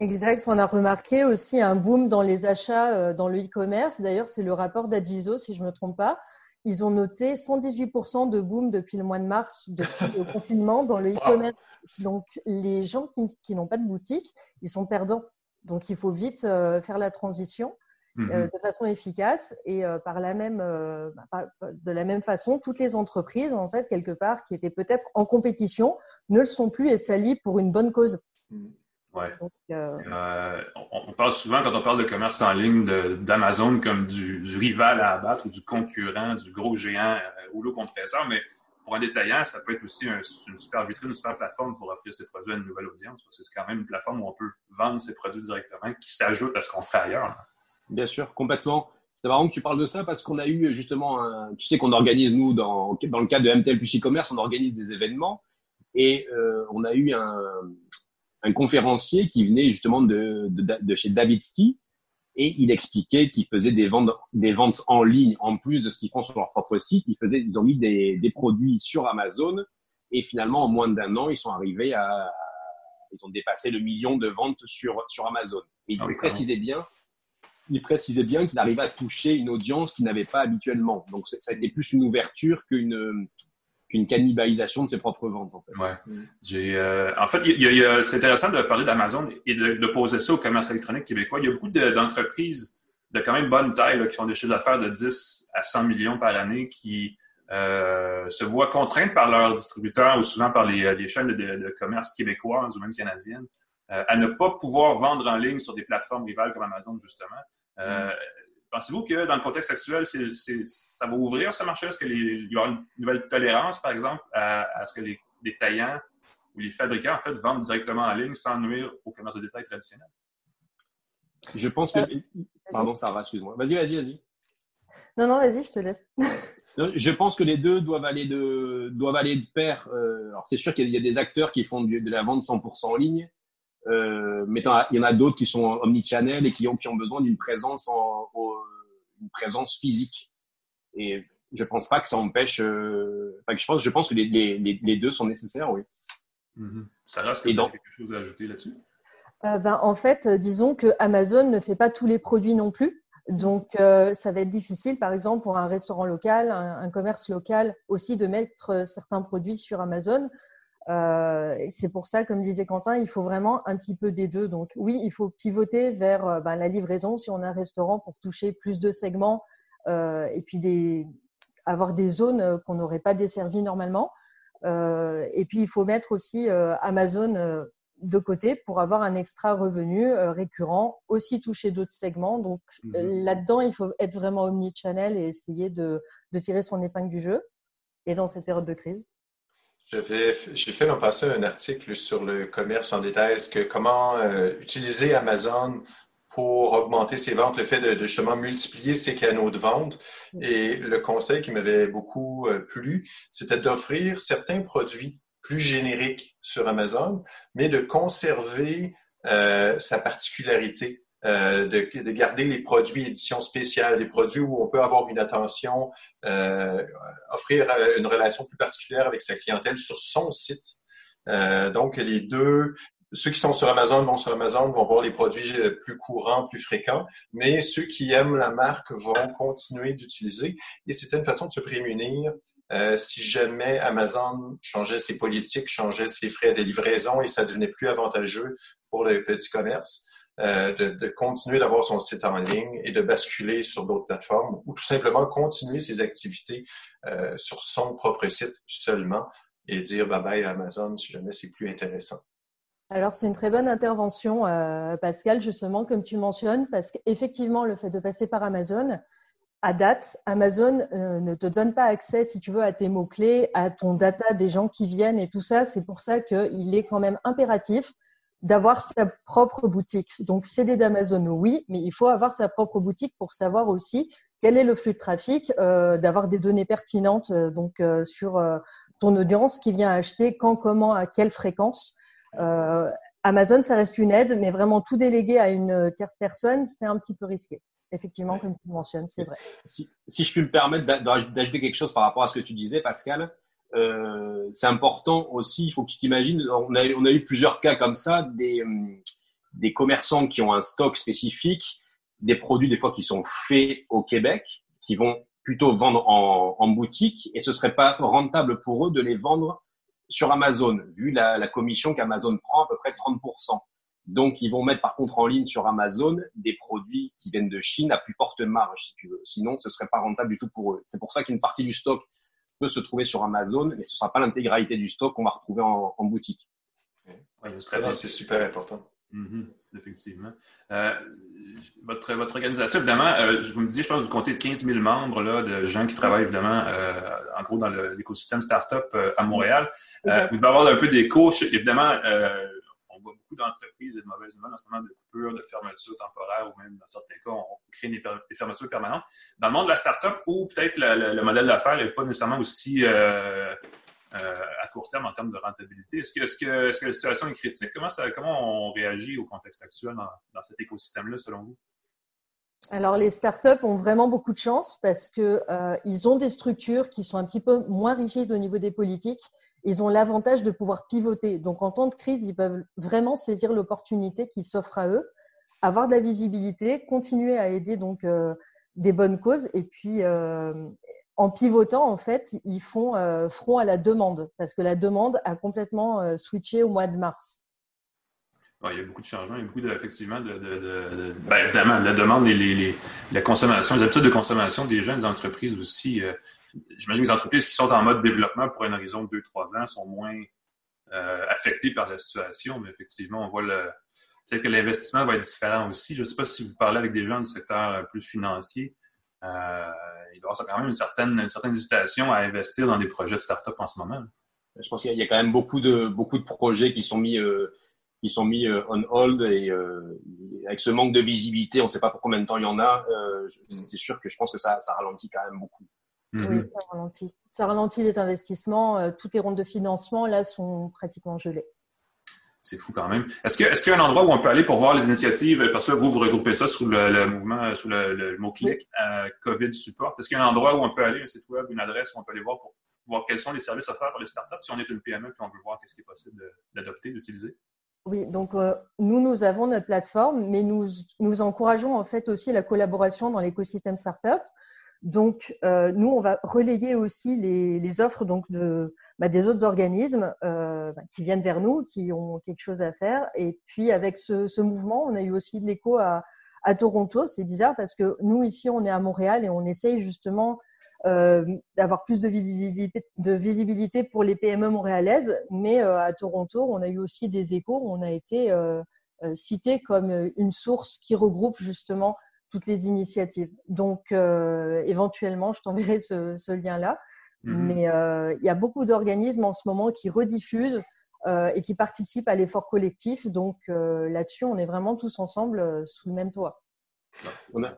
Exact. On a remarqué aussi un boom dans les achats euh, dans le e-commerce. D'ailleurs, c'est le rapport d'Adiso, si je ne me trompe pas, ils ont noté 118% de boom depuis le mois de mars, depuis le confinement dans le e-commerce. Donc, les gens qui, n'ont pas de boutique, ils sont perdants. Donc, il faut vite euh, faire la transition euh, mhm. de façon efficace et euh, par la même, bah, de la même façon, toutes les entreprises, en fait, quelque part, qui étaient peut-être en compétition, ne le sont plus et s'allient pour une bonne cause. Ouais. Euh, euh, on, parle souvent, quand on parle de commerce en ligne, d'Amazon comme du, rival à abattre ou du concurrent, du gros géant euh, rouleau compresseur, mais pour un détaillant, ça peut être aussi une super vitrine, une super plateforme pour offrir ses produits à une nouvelle audience. Parce que c'est quand même une plateforme où on peut vendre ses produits directement qui s'ajoute à ce qu'on fait ailleurs. Bien sûr, complètement. C'est marrant que tu parles de ça parce qu'on a eu justement, un, tu sais qu'on organise, nous, dans, dans le cadre de MTL Plus e-commerce, on organise des événements et euh, on a eu un, un conférencier qui venait justement de, de, de chez Davidsky et il expliquait qu'ils faisaient des ventes, des ventes en ligne en plus de ce qu'ils font sur leur propre site. Ils faisaient, ils ont mis des, des produits sur Amazon et finalement en moins d'un an, ils sont arrivés à, ils ont dépassé le million de ventes sur sur Amazon. Et il ah précisait bien, il précisait bien qu'il arrivait à toucher une audience qu'il n'avait pas habituellement. Donc ça a été plus une ouverture qu'une une cannibalisation de ses propres ventes. En fait, ouais. J'ai, euh, en fait, c'est intéressant de parler d'Amazon et de, poser ça au commerce électronique québécois. Il y a beaucoup d'entreprises de, quand même bonne taille qui font des chiffres d'affaires de 10 à 100 millions par année qui euh, se voient contraintes par leurs distributeurs ou souvent par les, les chaînes de, de, commerce québécoises ou même canadiennes euh, à ne pas pouvoir vendre en ligne sur des plateformes rivales comme Amazon, justement. Euh, mm. Pensez-vous que dans le contexte actuel, ça va ouvrir ce marché? Est-ce qu'il y aura une nouvelle tolérance, par exemple, à, ce que les, taillants ou les fabricants, en fait, vendent directement en ligne sans nuire au commerce de détail traditionnel? Je pense que. Pardon, Sarah, excuse-moi. Vas-y, vas-y, vas-y. Non, non, vas-y, je te laisse. je pense que les deux doivent aller de, doivent aller de pair. Euh, alors, c'est sûr qu'il y a des acteurs qui font de la vente 100% en ligne. Euh, mais il y en a d'autres qui sont omnichannel et qui ont, qui ont besoin d'une présence, en, une présence physique. Et je pense pas que ça empêche. Euh, enfin, je pense, je pense que les, les, les, deux sont nécessaires, oui. Mm-hmm. Sarah, est-ce que tu as quelque chose à ajouter là-dessus? Euh, ben, En fait, disons que Amazon ne fait pas tous les produits non plus. Donc, euh, ça va être difficile, par exemple, pour un restaurant local, un, un commerce local aussi, de mettre certains produits sur Amazon. Euh, c'est pour ça, comme disait Quentin, il faut vraiment un petit peu des deux. Donc oui, il faut pivoter vers euh, ben, la livraison si on a un restaurant pour toucher plus de segments euh, et puis des, avoir des zones qu'on n'aurait pas desservies normalement. Euh, et puis il faut mettre aussi Amazon de côté pour avoir un extra revenu récurrent, aussi toucher d'autres segments. Donc mhm. là-dedans, il faut être vraiment omnichannel et essayer de, de tirer son épingle du jeu. Et dans cette période de crise. J'ai fait l'an passé un article sur le commerce en détail, que comment euh, utiliser Amazon pour augmenter ses ventes, le fait de, justement multiplier ses canaux de vente? Et le conseil qui m'avait beaucoup euh, plu, c'était d'offrir certains produits plus génériques sur Amazon, mais de conserver euh, sa particularité. Euh, de, de, garder les produits édition spéciale, des produits où on peut avoir une attention, euh, offrir euh, une relation plus particulière avec sa clientèle sur son site. Euh, donc, les deux, ceux qui sont sur Amazon vont sur Amazon, vont voir les produits plus courants, plus fréquents, mais ceux qui aiment la marque vont continuer d'utiliser. Et c'était une façon de se prémunir euh, si jamais Amazon changeait ses politiques, changeait ses frais de livraison et ça devenait plus avantageux pour le petit commerce, euh, de, continuer d'avoir son site en ligne et de basculer sur d'autres plateformes ou tout simplement continuer ses activités euh, sur son propre site seulement et dire bye bye à Amazon si jamais c'est plus intéressant. Alors, c'est une très bonne intervention, euh, Pascal, justement, comme tu mentionnes, parce qu'effectivement, le fait de passer par Amazon, à date, Amazon ne te donne pas accès, si tu veux, à tes mots-clés, à ton data des gens qui viennent et tout ça. C'est pour ça qu'il est quand même impératif d'avoir sa propre boutique. Donc, CD d'Amazon, oui, mais il faut avoir sa propre boutique pour savoir aussi quel est le flux de trafic, euh, d'avoir des données pertinentes donc sur ton audience qui vient acheter, quand, comment, à quelle fréquence. Euh, Amazon, ça reste une aide, mais vraiment tout déléguer à une tierce personne, c'est un petit peu risqué. Effectivement, comme tu mentionnes, c'est vrai. Si, si, je puis me permettre d'ajouter quelque chose par rapport à ce que tu disais, Pascal, euh, c'est important aussi, il faut que tu t'imagines, on a, eu plusieurs cas comme ça, des, hum, des commerçants qui ont un stock spécifique, des produits des fois qui sont faits au Québec, qui vont plutôt vendre en, en boutique, et ce serait pas rentable pour eux de les vendre sur Amazon, vu la, la commission qu'Amazon prend à peu près 30%. Donc, ils vont mettre par contre en ligne sur Amazon des produits qui viennent de Chine à plus forte marge, si tu veux. Sinon, ce serait pas rentable du tout pour eux. C'est pour ça qu'une partie du stock peut se trouver sur Amazon, mais ce sera pas l'intégralité du stock qu'on va retrouver en, en boutique. Oui, c'est super important. Mm-hmm. effectivement. Euh, votre, votre organisation, évidemment, euh, vous me disiez, je pense que vous comptez 15 000 membres là, de gens qui travaillent évidemment, euh, en gros, dans l'écosystème startup euh, à Montréal. Euh, vous devez avoir un peu d'écho. Évidemment, d'entreprises et de mauvaises nouvelles en ce moment de coupures, de fermetures temporaires ou même dans certains cas, on crée des, fermetures permanentes. Dans le monde de la startup, où peut-être le, le, modèle d'affaires n'est pas nécessairement aussi euh, à court terme en termes de rentabilité. Est-ce que, la situation est critique? Comment, on réagit au contexte actuel dans, dans cet écosystème-là, selon vous? Alors, les startups ont vraiment beaucoup de chance parce que euh, ils ont des structures qui sont un petit peu moins rigides au niveau des politiques. Ils ont l'avantage de pouvoir pivoter. Donc, en temps de crise, ils peuvent vraiment saisir l'opportunité qui s'offre à eux, avoir de la visibilité, continuer à aider donc euh, des bonnes causes et puis euh, en pivotant, en fait, ils font euh, front à la demande parce que la demande a complètement switché au mois de mars. Il y a beaucoup de changements, il y a beaucoup de, effectivement de, ben, évidemment la demande et les, la consommation, les habitudes de consommation des jeunes entreprises aussi. Euh, j'imagine que les entreprises qui sont en mode développement pour un horizon de 2-3 ans sont moins affectées par la situation, mais effectivement, on voit le peut-être que l'investissement va être différent aussi. Je ne sais pas si vous parlez avec des gens du secteur plus financier. Euh, il doit y avoir quand même une certaine, une certaine hésitation à investir dans des projets de start-up en ce moment. Je pense qu'il y a quand même beaucoup de, beaucoup de projets qui sont mis, euh, qui sont mis euh, on hold et euh, avec ce manque de visibilité, on ne sait pas pour combien de temps il y en a. Euh, mm. c'est sûr que je pense que ça, ça ralentit quand même beaucoup. Mm-hmm. Oui, ça ralentit. Ça ralentit les investissements. toutes les rondes de financement là sont pratiquement gelées. C'est fou quand même. Est-ce que est-ce qu'il y a un endroit où on peut aller pour voir les initiatives? Parce que vous, vous regroupez ça sous le, mouvement, sous le, mot-clic euh, COVID Support. Est-ce qu'il y a un endroit où on peut aller, un site web, une adresse où on peut aller voir pour voir quels sont les services offerts par les startups? Si on est une PME puis on veut voir qu'est-ce qui est possible d'adopter, d'utiliser? Oui, donc euh, nous, nous avons notre plateforme, mais nous, nous encourageons en fait aussi la collaboration dans l'écosystème startup. Donc, euh, nous, on va relayer aussi les, les offres donc de, bah, des autres organismes euh, bah, qui viennent vers nous, qui ont quelque chose à faire. Et puis, avec ce, ce mouvement, on a eu aussi de l'écho à, à Toronto. C'est bizarre parce que nous, ici, on est à Montréal et on essaye justement d'avoir plus de visibilité, de visibilité pour les PME montréalaises. Mais euh, à Toronto, on a eu aussi des échos. Où on a été euh, euh, cité comme une source qui regroupe justement toutes les initiatives. Donc, euh, éventuellement, je t'enverrai ce, ce lien-là. Mhm. Mais euh, il y a beaucoup d'organismes en ce moment qui rediffusent euh, et qui participent à l'effort collectif. Donc, euh, là-dessus, on est vraiment tous ensemble euh, sous le même toit. On a...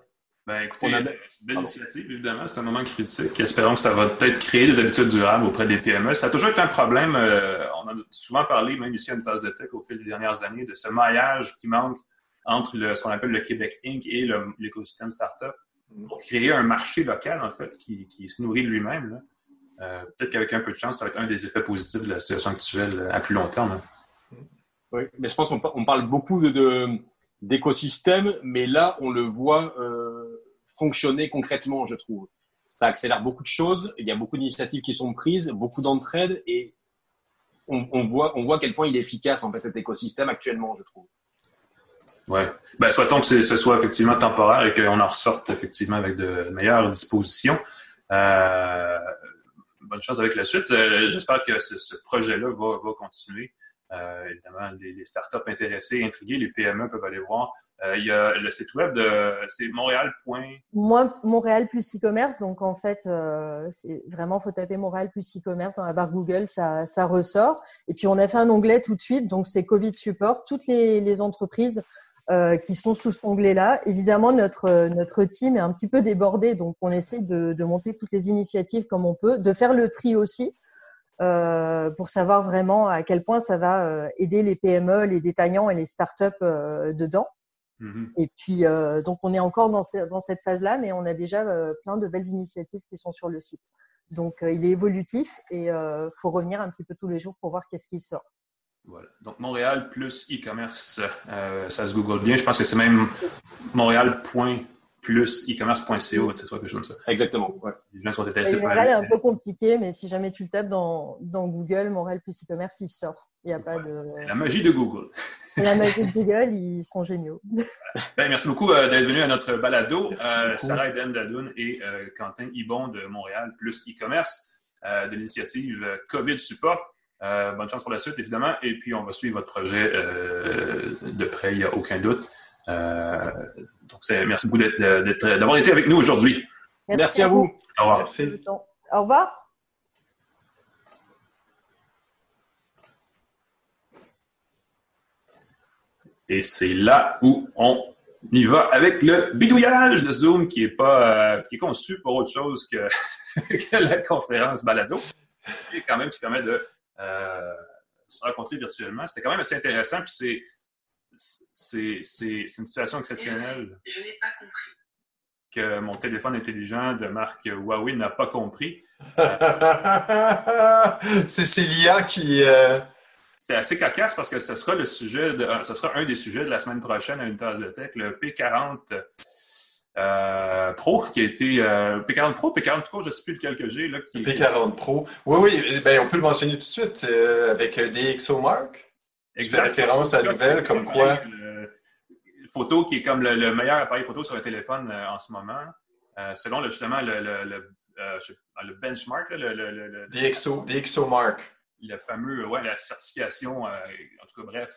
Ben, écoutez, c'est une belle initiative, évidemment. C'est un moment critique. Espérons que ça va peut-être créer des habitudes durables auprès des PME. Ça a toujours été un problème. Euh, on a souvent parlé, même ici à une tasse de tech, au fil des dernières années, de ce maillage qui manque entre le, ce qu'on appelle le Québec Inc. et l'écosystème startup pour créer un marché local, en fait, qui, qui se nourrit de lui-même. Euh, Peut-être qu'avec un peu de chance, ça va être un des effets positifs de la situation actuelle à plus long terme. Hein. Oui, mais je pense qu'on parle beaucoup de, d'écosystème, mais là, on le voit euh, fonctionner concrètement, je trouve. Ça accélère beaucoup de choses, il y a beaucoup d'initiatives qui sont prises, beaucoup d'entraide, et on, voit, à quel point il est efficace, en fait, cet écosystème actuellement, je trouve. Ouais. Ben, souhaitons que ce soit effectivement temporaire et qu'on en ressorte effectivement avec de meilleures dispositions. Euh, bonne chance avec la suite. Euh, j'espère que ce, projet-là va, continuer. Euh, évidemment, les, startups intéressées, intriguées, les PME peuvent aller voir. Euh, il y a le site web de c'est Montréal. Moi, Montréal plus e-commerce. Donc en fait, euh, c'est vraiment faut taper Montréal plus e-commerce dans la barre Google, ça, ressort. Et puis on a fait un onglet tout de suite. Donc c'est Covid support. Toutes les, entreprises euh, qui sont sous cet onglet-là. Évidemment, notre notre team est un petit peu débordé, donc on essaie de monter toutes les initiatives comme on peut, de faire le tri aussi. Euh, pour savoir vraiment à quel point ça va euh, aider les PME, les détaillants et les startups euh, dedans. Mm-hmm. Et puis, euh, donc, on est encore dans, dans cette phase-là, mais on a déjà plein de belles initiatives qui sont sur le site. Donc, il est évolutif et il faut revenir un petit peu tous les jours pour voir qu'est-ce qui sort. Voilà. Donc, Montréal plus e-commerce, ça se google bien. Je pense que c'est même Montréal plus e-commerce.co, c'est quelque chose comme ça. Exactement. Ouais. Les gens sont intéressés par Montréal est un peu compliqué, mais si jamais tu le tapes dans, dans Google, Montréal plus e-commerce, il sort. Il n'y a pas de. C'est la magie de Google. la magie de Google, ils sont géniaux. Ben, merci beaucoup euh, d'être venu à notre balado. Euh, Sarah Eden Dadoun et euh, Quentin Ibon de Montréal plus e-commerce de l'initiative COVID Support. bonne chance pour la suite, évidemment. Et puis, on va suivre votre projet de près, il n'y a aucun doute. Donc, merci beaucoup d'avoir été avec nous aujourd'hui. Merci, à vous. Au revoir. Merci. Au revoir. Et c'est là où on y va avec le bidouillage de Zoom qui est pas euh, qui est conçu pour autre chose que, la conférence balado et quand même qui permet de euh, se rencontrer virtuellement. C'était quand même assez intéressant puis c'est c'est une situation exceptionnelle. Je n'ai pas compris. Que mon téléphone intelligent de marque Huawei n'a pas compris. c'est l'IA qui. Euh, c'est assez cocasse parce que ce sera le sujet, de, ce sera un des sujets de la semaine prochaine à une tasse de tech, le P40 euh, Pro qui a été euh, P40 Pro, P40 Pro, je ne sais plus lequel que j'ai là. Qui... P40 Pro. Oui, oui, ben, on peut le mentionner tout de suite avec DxOMark. Exact. référence à la nouvelle comme quoi. photo qui est comme le, meilleur appareil photo sur un téléphone euh, en ce moment, euh, selon le, justement le, le, euh, le benchmark, le, le, DxO. Le fameux, ouais, la certification, en tout cas, bref.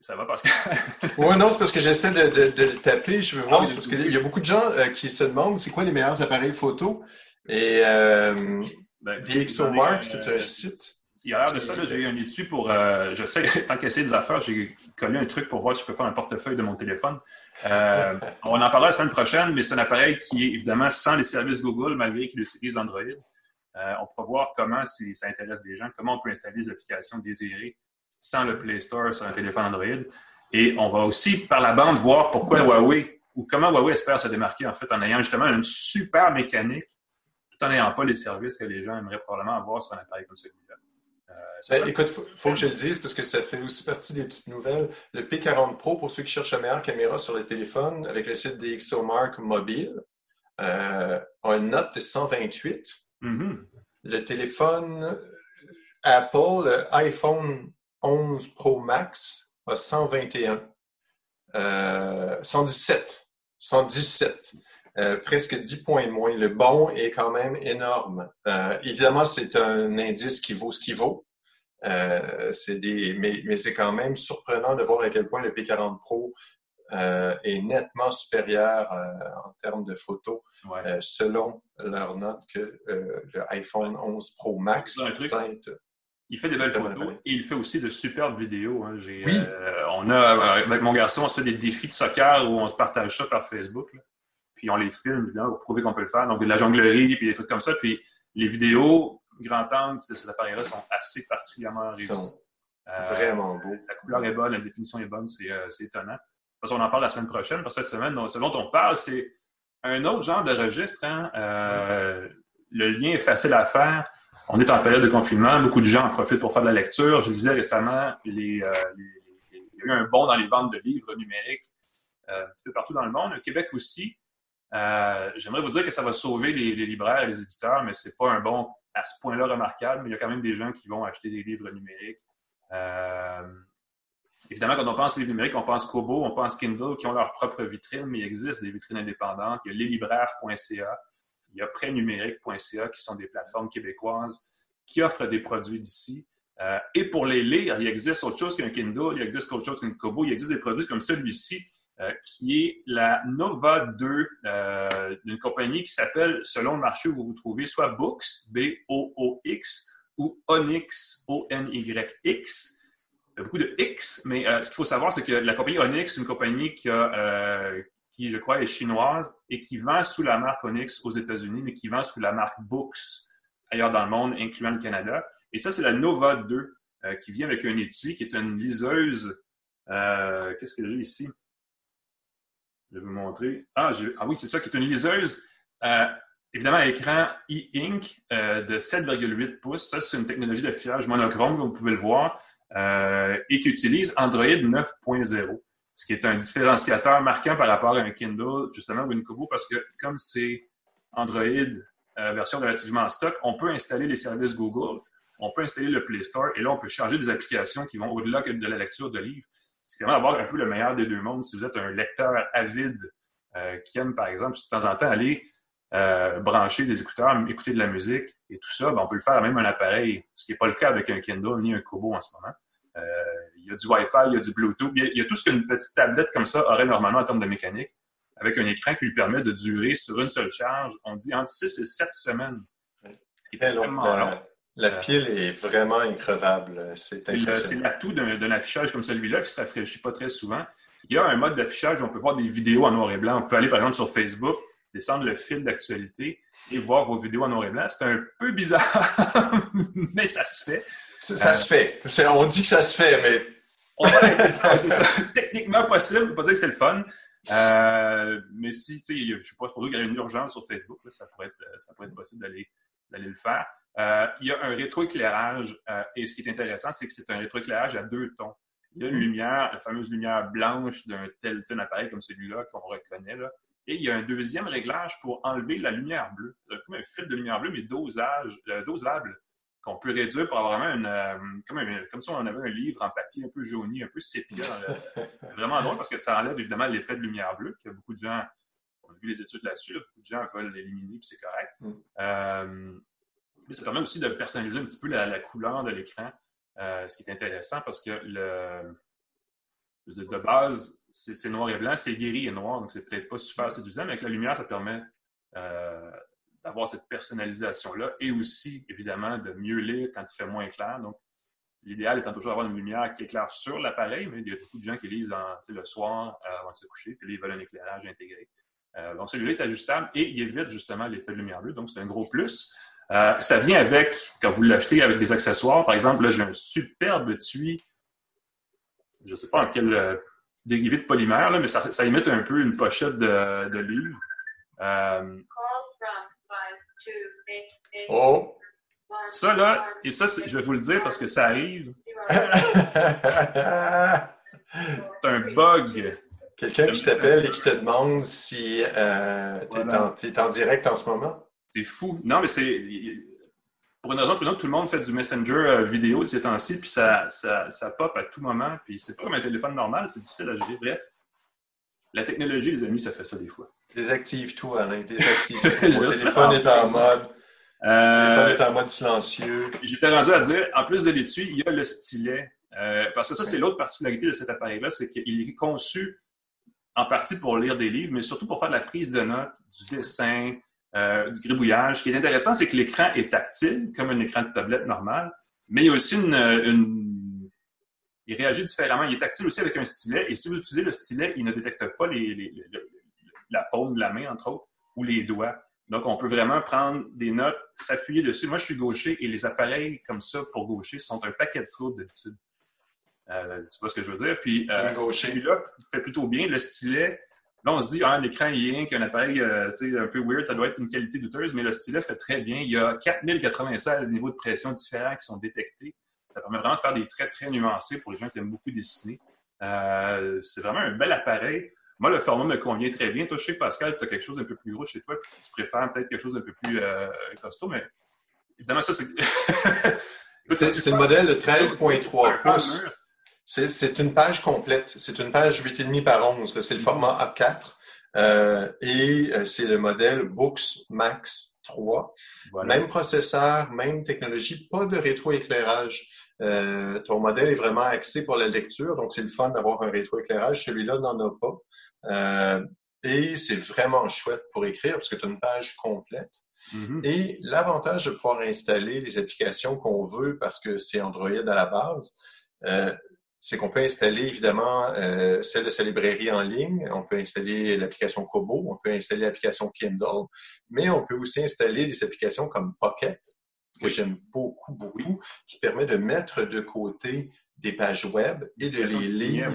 Ça va parce que. oui, non, c'est parce que j'essaie de, de, le taper. Je veux voir, ah, parce qu'il y a beaucoup de gens qui se demandent c'est quoi les meilleurs appareils photo. Et ben, DxO Mark, c'est un site Hier de ça, j'ai un étui pour. Euh, je sais, tant qu'essayer des affaires, j'ai collé un truc pour voir si je peux faire un portefeuille de mon téléphone. Euh, on en parlera la semaine prochaine, mais c'est un appareil qui est évidemment sans les services Google, malgré qu'il utilise Android. Euh, on pourra voir comment, si ça intéresse des gens, comment on peut installer des applications désirées sans le Play Store sur un téléphone Android. Et on va aussi, par la bande, voir pourquoi Huawei ou comment Huawei espère se démarquer en fait en ayant justement une super mécanique tout en n'ayant pas les services que les gens aimeraient probablement avoir sur un appareil comme celui-là. Ben, écoute, il faut, que je le dise parce que ça fait aussi partie des petites nouvelles. Le P40 Pro, pour ceux qui cherchent la meilleure caméra sur le téléphone, avec le site DxOMark mobile, euh, a une note de 128. Mm-hmm. Le téléphone Apple, le iPhone 11 Pro Max, a 121. 117. 117. Presque 10 points de moins. Le bon est quand même énorme. Euh, évidemment, c'est un indice qui vaut ce qu'il vaut. Euh, c'est des, mais, mais c'est quand même surprenant de voir à quel point le P40 Pro euh, est nettement supérieur euh, en termes de photos, euh, selon leur note que le iPhone 11 Pro Max. il fait des belles photos et il fait aussi de superbes vidéos. Hein. Oui. on a, avec mon garçon, on se fait des défis de soccer où on se partage ça par Facebook. Puis on les filme, évidemment, pour prouver qu'on peut le faire. Donc de la jonglerie, puis des trucs comme ça. Puis les vidéos, grand angle de cet appareil-là sont assez particulièrement réussis. Euh, vraiment beau. La couleur est bonne, la définition est bonne, c'est euh, étonnant. Parce qu'on en parle la semaine prochaine. Parce que cette semaine, ce dont on parle, c'est un autre genre de registre. Hein? Euh, le lien est facile à faire. on est en période de confinement, beaucoup de gens en profitent pour faire de la lecture. Je disais récemment, les, euh, il y a eu un bond dans les ventes de livres numériques euh, un peu partout dans le monde. Au Québec aussi. Euh, j'aimerais vous dire que ça va sauver les, libraires et les éditeurs, mais c'est pas un bond à ce point-là remarquable. Mais il y a quand même des gens qui vont acheter des livres numériques. évidemment, quand on pense livres numériques, on pense Kobo, on pense Kindle, qui ont leur propre vitrine, mais il existe des vitrines indépendantes. Il y a leslibraires.ca, il y a prêtnumérique.ca qui sont des plateformes québécoises qui offrent des produits d'ici. Euh, et pour les lire, il existe autre chose qu'un Kindle, il existe autre chose qu'un Kobo, il existe des produits comme celui-ci, euh, qui est la Nova 2 euh, d'une compagnie qui s'appelle, selon le marché où vous vous trouvez, soit Books, B-O-O-X, ou Onyx, O-N-Y-X. Il y a beaucoup de X, mais ce qu'il faut savoir, c'est que la compagnie Onyx, une compagnie qui a, qui, je crois, est chinoise et qui vend sous la marque Onyx aux États-Unis, mais qui vend sous la marque Books ailleurs dans le monde, incluant le Canada. Et ça, c'est la Nova 2 euh, qui vient avec un étui qui est une liseuse. Euh, qu'est-ce que j'ai ici? Je vais vous montrer. Ah, ah oui, c'est ça, qui est une liseuse. Euh, évidemment, à écran e-ink de 7,8 pouces. Ça, c'est une technologie d'affichage monochrome, comme vous pouvez le voir, et qui utilise Android 9.0 ce qui est un différenciateur marquant par rapport à un Kindle, justement, Kobo, parce que comme c'est Android euh, version relativement en stock, on peut installer les services Google, on peut installer le Play Store, et là, on peut charger des applications qui vont au-delà de la lecture de livres. C'est vraiment avoir un peu le meilleur des deux mondes. Si vous êtes un lecteur avide euh, qui aime, par exemple, de temps en temps aller euh, brancher des écouteurs, écouter de la musique et tout ça, ben, on peut le faire à même un appareil, ce qui n'est pas le cas avec un Kindle ni un Kobo en ce moment. Euh, il y a du Wi-Fi, il y a du Bluetooth, il y a, tout ce qu'une petite tablette comme ça aurait normalement en termes de mécanique, avec un écran qui lui permet de durer sur une seule charge, on dit entre 6 et 7 semaines. La, euh, pile est vraiment increvable. C'est l'atout d'un affichage comme celui-là qui ne se rafraîchit pas très souvent. Il y a un mode d'affichage où on peut voir des vidéos en noir et blanc. On peut aller, par exemple, sur Facebook, descendre le fil d'actualité et voir vos vidéos en noir et blanc. C'est un peu bizarre, mais ça se fait. Ça, se fait. On dit que ça se fait, mais. c'est techniquement possible, ne pas dire que c'est le fun. Euh, mais si, tu sais, je ne sais pas, pour qu'il y a une urgence sur Facebook, ça, pourrait être, ça pourrait être possible d'aller le faire. Euh, il y a un rétroéclairage, euh, et ce qui est intéressant, c'est que c'est un rétroéclairage à deux tons. Il y a une lumière, la fameuse lumière blanche d'un tel, appareil comme celui-là qu'on reconnaît, là, et il y a un deuxième réglage pour enlever la lumière bleue. Comme un fil de lumière bleue, mais dosage, dosable, qu'on peut réduire pour avoir vraiment une. Euh, comme, si on avait un livre en papier un peu jauni, un peu sépia. C'est vraiment drôle parce que ça enlève évidemment l'effet de lumière bleue, que beaucoup de gens. On a vu les études là-dessus, beaucoup de gens veulent l'éliminer, puis c'est correct. Mm. Euh, mais ça permet aussi de personnaliser un petit peu la, couleur de l'écran, euh, ce qui est intéressant parce que le, de base, c'est noir et blanc, c'est gris et noir, donc c'est peut-être pas super séduisant, mais avec la lumière, ça permet euh, d'avoir cette personnalisation-là et aussi, évidemment, de mieux lire quand il fait moins clair. Donc, l'idéal étant toujours d'avoir une lumière qui éclaire sur l'appareil, mais il y a beaucoup de gens qui lisent le soir euh, avant de se coucher, puis ils veulent un éclairage intégré. Euh, donc, celui-là est ajustable et il évite justement l'effet de lumière bleue, donc c'est un gros plus. ça vient avec, quand vous l'achetez avec des accessoires, par exemple, là, j'ai un superbe tuyau je ne sais pas en quel euh, dérivé de polymère, là, mais ça, ça, imite un peu une pochette de, de livre. Euh, oh! Ça, là, et ça, je vais vous le dire parce que ça arrive. c'est un bug. Quelqu'un qui t'appelle et qui te demande si euh, tu es, en direct en ce moment? C'est fou. Non, mais c'est pour une raison ou une autre, tout le monde fait du Messenger euh, vidéo ces temps-ci, puis ça, ça, ça, pop à tout moment, puis c'est pas comme un téléphone normal, c'est difficile à gérer. Bref, la technologie, les amis, ça fait ça des fois. Désactive tout, Alain, désactive tout. Mon téléphone est en mode... Euh, téléphone est en mode silencieux. J'étais rendu à dire, en plus de l'étui, il y a le stylet. Euh, parce que ça, c'est l'autre particularité de cet appareil-là, c'est qu'il est conçu en partie pour lire des livres, mais surtout pour faire de la prise de notes, du dessin, euh, du gribouillage. Ce qui est intéressant, c'est que l'écran est tactile, comme un écran de tablette normal, mais il y a aussi une, Il réagit différemment. Il est tactile aussi avec un stylet, et si vous utilisez le stylet, il ne détecte pas les, la paume de la main, entre autres, ou les doigts. Donc, on peut vraiment prendre des notes, s'appuyer dessus. Moi, je suis gaucher, et les appareils comme ça, pour gaucher, sont un paquet de trous d'habitude. Euh, tu vois ce que je veux dire? Puis, euh, celui-là fait plutôt bien. Le stylet, Là, on se dit, ah, l'écran est un appareil euh, un peu weird, ça doit être une qualité douteuse, mais le stylet fait très bien. Il y a 4096 niveaux de pression différents qui sont détectés. Ça permet vraiment de faire des traits très nuancés pour les gens qui aiment beaucoup dessiner. Euh, c'est vraiment un bel appareil. Moi, le format me convient très bien. Toi, je sais, Pascal, tu as quelque chose d'un peu plus gros chez toi, tu préfères peut-être quelque chose d'un peu plus euh, costaud, mais évidemment, ça, c'est. c'est le modèle de 13.3 pouces. C'est une page complète. C'est une page 8,5 par 11. C'est le format A4. Euh, et euh, c'est le modèle Books Max 3. Même processeur, même technologie, pas de rétroéclairage. Euh, ton modèle est vraiment axé pour la lecture, donc c'est le fun d'avoir un rétroéclairage. Celui-là n'en a pas. Euh, et c'est vraiment chouette pour écrire parce que tu as une page complète. Mm-hmm. Et l'avantage de pouvoir installer les applications qu'on veut parce que c'est Android à la base, euh, c'est qu'on peut installer évidemment euh, celle de sa librairie en ligne, on peut installer l'application Kobo, on peut installer l'application Kindle, mais on peut aussi installer des applications comme Pocket, que j'aime beaucoup, beaucoup, qui permet de mettre de côté des pages web et de les lire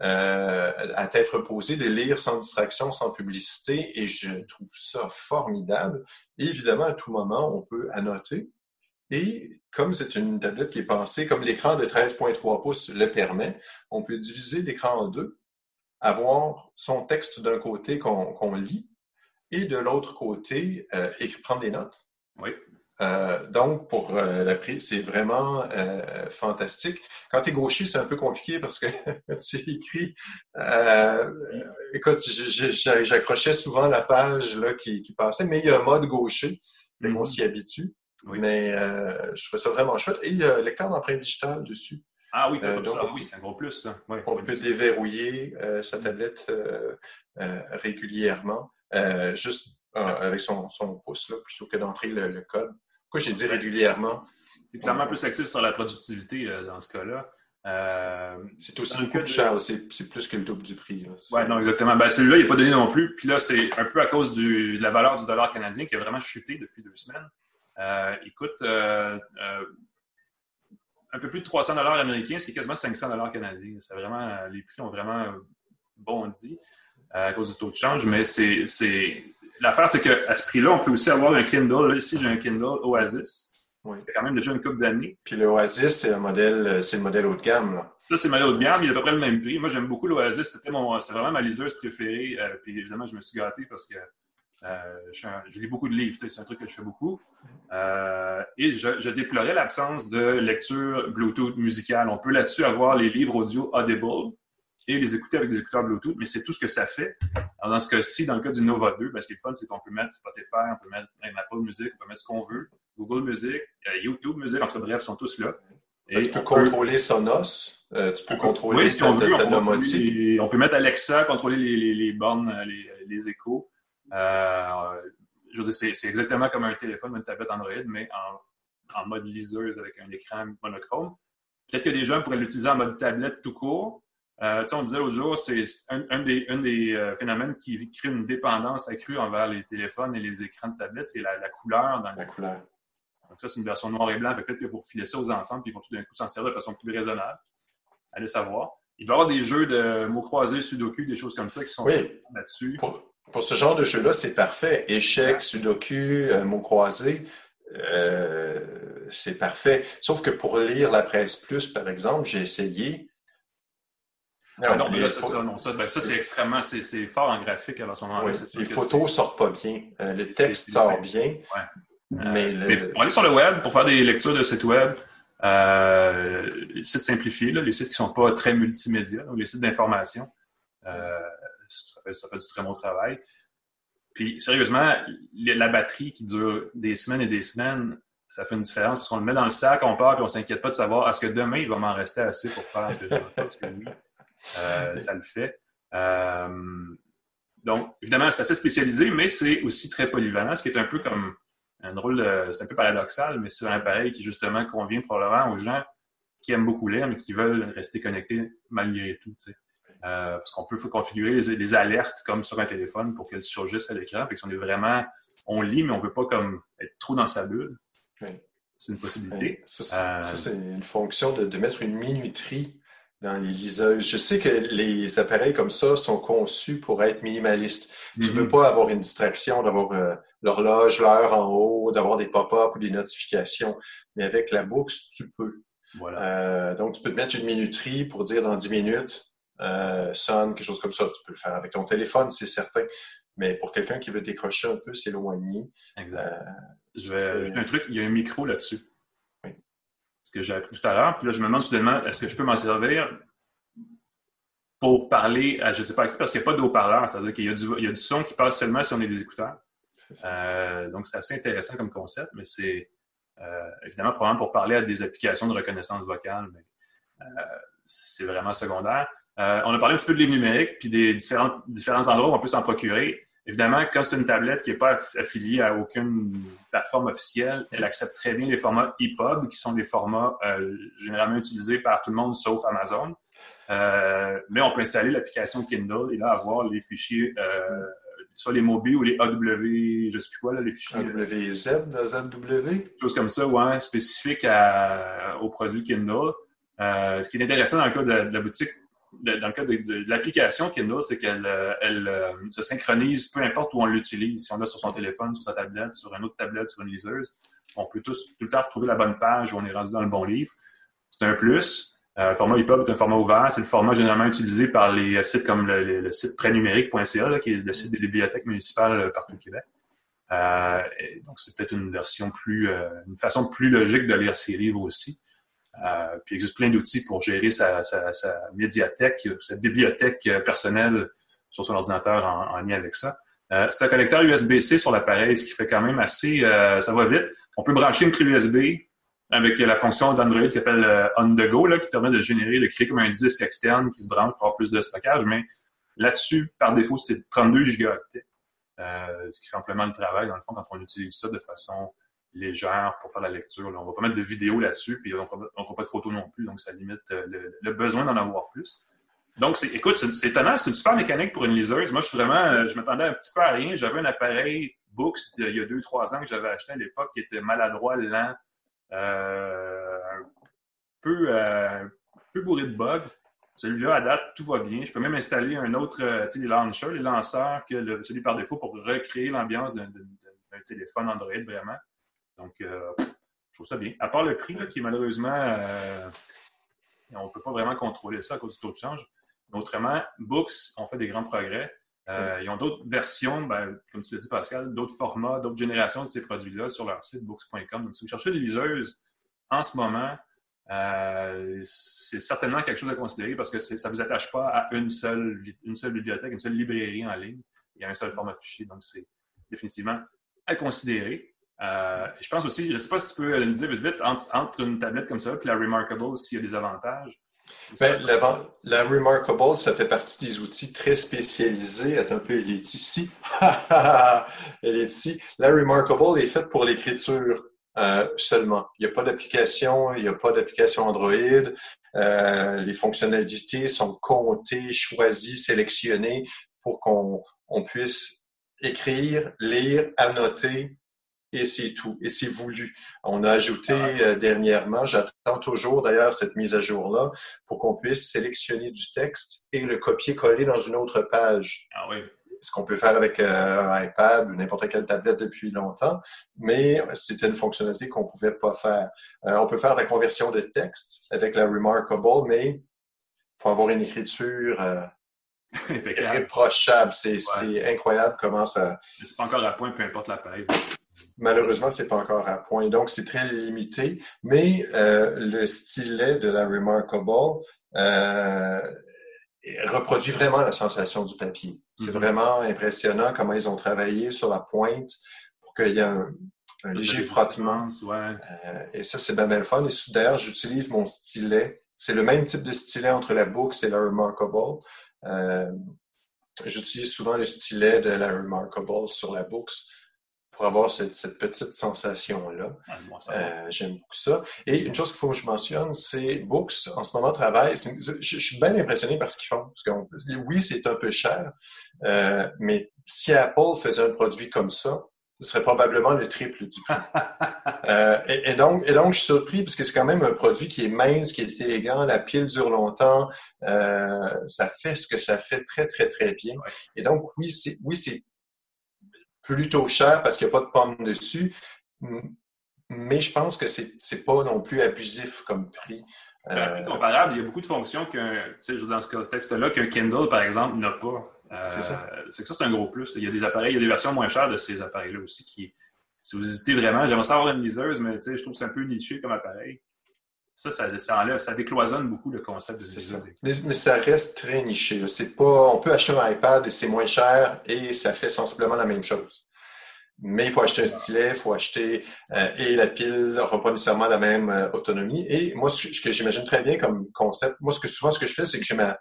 euh, à tête reposée, de lire sans distraction, sans publicité, et je trouve ça formidable. Et évidemment, à tout moment, on peut annoter. Et comme c'est une tablette qui est pensée, comme l'écran de 13.3 pouces le permet, on peut diviser l'écran en deux, avoir son texte d'un côté qu'on lit, et de l'autre côté, euh, prendre des notes. Oui. Euh, donc, pour euh, la prise, c'est vraiment euh, fantastique. Quand tu es gaucher, c'est un peu compliqué parce que tu écris. écoute, j'accrochais souvent la page là, qui, passait, mais il y a un mode gaucher, mais on mm-hmm. s'y habitue. Mais je trouve ça vraiment chouette. Et il y a le lecteur d'empreinte digitale dessus. Ah oui, donc, oui, c'est un gros plus. on peut déverrouiller sa tablette régulièrement, juste avec son, pouce, là, plutôt que d'entrer le code. Pourquoi j'ai dit régulièrement? C'est clairement plus actif sur la productivité euh, dans ce cas-là. Euh, c'est aussi beaucoup plus cher, c'est plus que le double du prix. Oui, non, exactement. Ben, celui-là, il n'est pas donné non plus. Puis là, c'est un peu à cause de la valeur du dollar canadien qui a vraiment chuté depuis deux semaines. Euh, il coûte un peu plus de 300 dollars américains, ce qui est quasiment 500 dollars canadiens. Vraiment, les prix ont vraiment bondi à cause du taux de change, mais c'est l'affaire, c'est qu'à ce prix-là, on peut aussi avoir un Kindle. ici, j'ai un Kindle Oasis. Oui. C'est quand même déjà une coupe d'années. Puis l'Oasis, c'est un modèle, c'est le modèle haut de gamme. Là. Ça, c'est le modèle haut de gamme. Il est à peu près le même prix. Moi, j'aime beaucoup l'Oasis. C'était mon, c'est vraiment ma liseuse préférée. Euh, puis évidemment, je me suis gâté parce que euh, je, lis beaucoup de livres. C'est un truc que je fais beaucoup. Euh, et je, je déplorais l'absence de lecture Bluetooth musicale. On peut là-dessus avoir les livres audio Audible et les écouter avec des écouteurs Bluetooth, mais c'est tout ce que ça fait. Alors, dans ce cas-ci, dans le cas du Nova 2, ben, ce qui est fun, c'est qu'on peut mettre Spotify, on peut mettre même Apple Music, on peut mettre ce qu'on veut, Google Music, euh, YouTube Music, entre bref, sont tous là. Et tu peux contrôler Sonos, euh, tu peux contrôler oui, si on veut, on, peut mettre Alexa, contrôler les, les, bornes, les, les échos. Euh, je veux dire, c'est exactement comme un téléphone ou une tablette Android, mais en, en mode liseuse avec un écran monochrome. Peut-être que des gens pourraient l'utiliser en mode tablette tout court, euh, on disait l'autre jour, c'est un, des, euh, phénomènes qui crée une dépendance accrue envers les téléphones et les écrans de tablette, c'est la, couleur dans la couleur. Donc ça, c'est une version noir et blanc. Peut-être que vous refilez ça aux enfants, puis ils vont tout d'un coup s'en servir de façon plus raisonnable. Allez savoir. Il doit y avoir des jeux de mots croisés, sudoku, des choses comme ça qui sont là-dessus. Pour, ce genre de jeu-là, c'est parfait. Échec, sudoku, euh, mots croisés, c'est parfait. Sauf que pour lire la presse plus, par exemple, j'ai essayé ah non, mais là, c'est ça, non. Ça, ben, ça c'est extrêmement, c'est fort en graphique à ce moment-là. les photos ne sortent pas bien. Euh, le texte sort bien. Mais, pour aller sur le web, pour faire des lectures de sites web, euh, les sites simplifiés, là, les sites qui ne sont pas très multimédia, les sites d'information, euh, ça fait du très bon travail. Puis, sérieusement, la batterie qui dure des semaines et des semaines, ça fait une différence. Parce le met dans le sac, on part, puis on s'inquiète pas de savoir est-ce que demain, il va m'en rester assez pour faire ce que je veux. Parce que oui, euh, ça le fait. Euh, donc, évidemment, c'est assez spécialisé, mais c'est aussi très polyvalent, ce qui est un peu comme un drôle, c'est un peu paradoxal, mais c'est un appareil qui justement convient probablement aux gens qui aiment beaucoup lire, mais qui veulent rester connectés malgré tout. Euh, parce qu'on peut configurer les, alertes comme sur un téléphone pour qu'elles surgissent à l'écran. Fait que si on est vraiment, on lit, mais on veut pas comme être trop dans sa bulle. C'est une possibilité. Ça, c'est une fonction de, de, mettre une minuterie dans les liseuses. Je sais que les appareils comme ça sont conçus pour être minimalistes. Tu ne veux mhm. pas avoir une distraction, d'avoir euh, l'horloge, l'heure en haut, d'avoir des pop-up ou des notifications. Mais avec la Books, tu peux. Voilà. Euh, donc, tu peux te mettre une minuterie pour dire dans 10 minutes, euh, sonne, quelque chose comme ça. Tu peux le faire avec ton téléphone, c'est certain. Mais pour quelqu'un qui veut décrocher un peu, s'éloigner. Exact. Euh, je vais un truc, il y a un micro là-dessus. Oui. Ce que j'ai appris tout à l'heure. Puis là, je me demande soudainement, est-ce que je peux m'en servir pour parler à je ne sais pas qui, parce qu'il n'y a pas de haut-parleur. C'est-à-dire qu'il y, a du son qui passe seulement si on est des écouteurs. Euh, donc, c'est assez intéressant comme concept, mais c'est euh, évidemment probablement pour parler à des applications de reconnaissance vocale, mais c'est vraiment secondaire. Euh, on a parlé un petit peu de livres numériques, puis des différents, différents endroits où on peut s'en procurer. Évidemment, quand c'est une tablette qui n'est pas affiliée à aucune plateforme officielle, elle accepte très bien les formats EPUB, qui sont des formats euh, généralement utilisés par tout le monde sauf Amazon. Euh, mais on peut installer l'application Kindle et là avoir les fichiers, soit les mobiles ou les AW, je sais plus quoi, là, les fichiers. AWZ, ZW? Choses comme ça, ouais, spécifiques à, au produit Kindle. ce qui est intéressant dans le cas de la boutique dans le cas de, l'application Kindle, c'est qu'elle euh, euh, se synchronise peu importe où on l'utilise. Si on l'a sur son téléphone, sur sa tablette, sur une autre tablette, sur une liseuse, on peut tous, tout le temps retrouver la bonne page où on est rendu dans le bon livre. C'est un plus. Euh, le format EPUB est un format ouvert. C'est le format généralement utilisé par les sites comme le, site prênumérique.ca, qui est le site des bibliothèques municipales partout au Québec. donc, c'est peut-être une version plus, une façon plus logique de lire ces livres aussi. Euh, puis il existe plein d'outils pour gérer sa, sa, sa, médiathèque, sa bibliothèque personnelle sur son ordinateur en, lien avec ça. Euh, c'est un connecteur USB-C sur l'appareil, ce qui fait quand même assez... Euh, ça va vite. On peut brancher une clé USB avec la fonction d'Android qui s'appelle euh, On The Go, là, qui permet de générer, de créer comme un disque externe qui se branche pour avoir plus de stockage. Mais là-dessus, par défaut, c'est 32 gigaoctets, ce qui fait amplement le travail, dans le fond, quand on utilise ça de façon légère pour faire la lecture. On va pas mettre de vidéo là-dessus, puis on ne fera pas de photos non plus, donc ça limite euh, le, besoin d'en avoir plus. Donc, écoute, c'est étonnant, c'est une super mécanique pour une liseuse. Moi, je suis vraiment, euh, je m'attendais un petit peu à rien. J'avais un appareil Books il y a deux, trois ans que j'avais acheté à l'époque qui était maladroit, lent, euh, un, peu, peu bourré de bugs. Celui-là, à date, tout va bien. Je peux même installer un autre, tu sais, les launchers, les lanceurs, que celui par défaut pour recréer l'ambiance d'un téléphone Android, vraiment. Donc, euh, je trouve ça bien. À part le prix, qui malheureusement, euh, on ne peut pas vraiment contrôler ça à cause du taux de change. Mais autrement, Books ont fait des grands progrès. Euh, ils ont d'autres versions, ben, comme tu l'as dit, Pascal, d'autres formats, d'autres générations de ces produits-là sur leur site books.com. Donc, si vous cherchez des liseuses en ce moment, c'est certainement quelque chose à considérer parce que ça ne vous attache pas à une seule, une seule bibliothèque, une seule librairie en ligne. Il y a un seul format fichier, donc c'est définitivement à considérer. Euh, je pense aussi, je ne sais pas si tu peux nous dire vite vite, entre, une tablette comme ça et la Remarkable, s'il y a des avantages. Ben, la, Remarkable, ça fait partie des outils très spécialisés. Attends un peu, elle est ici. elle est ici. La Remarkable est faite pour l'écriture euh, seulement. Il n'y a pas d'application, il n'y a pas d'application Android. Euh, les fonctionnalités sont comptées, choisies, sélectionnées pour qu'on puisse écrire, lire, annoter et c'est tout. Et c'est voulu. On a ajouté ah euh, dernièrement, j'attends toujours d'ailleurs cette mise à jour-là, pour qu'on puisse sélectionner du texte et le copier-coller dans une autre page. Ah oui. Ce qu'on peut faire avec euh, un iPad ou n'importe quelle tablette depuis longtemps, mais c'était une fonctionnalité qu'on ne pouvait pas faire. Euh, on peut faire la conversion de texte avec la Remarkable, mais il faut avoir une écriture Irréprochable. C'est incroyable comment ça. C'est pas encore à point, peu importe l'appareil. Malheureusement, c'est pas encore à point. Donc, c'est très limité. Mais euh, le stylet de la Remarkable euh, reproduit vraiment la sensation du papier. C'est mm-hmm. vraiment impressionnant comment ils ont travaillé sur la pointe pour qu'il y ait un, léger frottement. Euh, et ça, c'est bien, bien le fun. Et d'ailleurs, j'utilise mon stylet. C'est le même type de stylet entre la Books et la Remarkable. J'utilise souvent le stylet de la Remarkable sur la Books pour avoir cette, petite sensation-là. Euh, j'aime beaucoup ça. Et une chose qu'il faut que je mentionne, c'est Books, en ce moment, travaille. Je, suis bien impressionné par ce qu'ils font. Parce que, oui, c'est un peu cher, euh, mais si Apple faisait un produit comme ça, ce serait probablement le triple du prix. euh, et, donc, et donc, je suis surpris parce que c'est quand même un produit qui est mince, qui est élégant, la pile dure longtemps, euh, ça fait ce que ça fait très, très, très bien. Et donc, oui, c'est oui, c'est plutôt cher parce qu'il n'y a pas de pomme dessus, mais je pense que c'est n'est pas non plus abusif comme prix. Euh, comparable, il y a beaucoup de fonctions sais, dans ce contexte-là, qu'un Kindle, par exemple, n'a pas. Euh, c'est ça. C'est que ça, c'est un gros plus. Il y a des appareils, il y a des versions moins chères de ces appareils-là aussi qui, si vous hésitez vraiment, j'aimerais savoir une liseuse, mais tu sais, je trouve que c'est un peu niché comme appareil. Ça, ça, ça, enlève, ça décloisonne beaucoup le concept de ça. Mais, mais, ça reste très niché. C'est pas, on peut acheter un iPad et c'est moins cher et ça fait sensiblement la même chose. Mais il faut acheter un stylet, il faut acheter euh, et la pile n'aura pas nécessairement la même euh, autonomie. Et moi, ce que j'imagine très bien comme concept, moi, ce que souvent ce que je fais, c'est que j'ai ma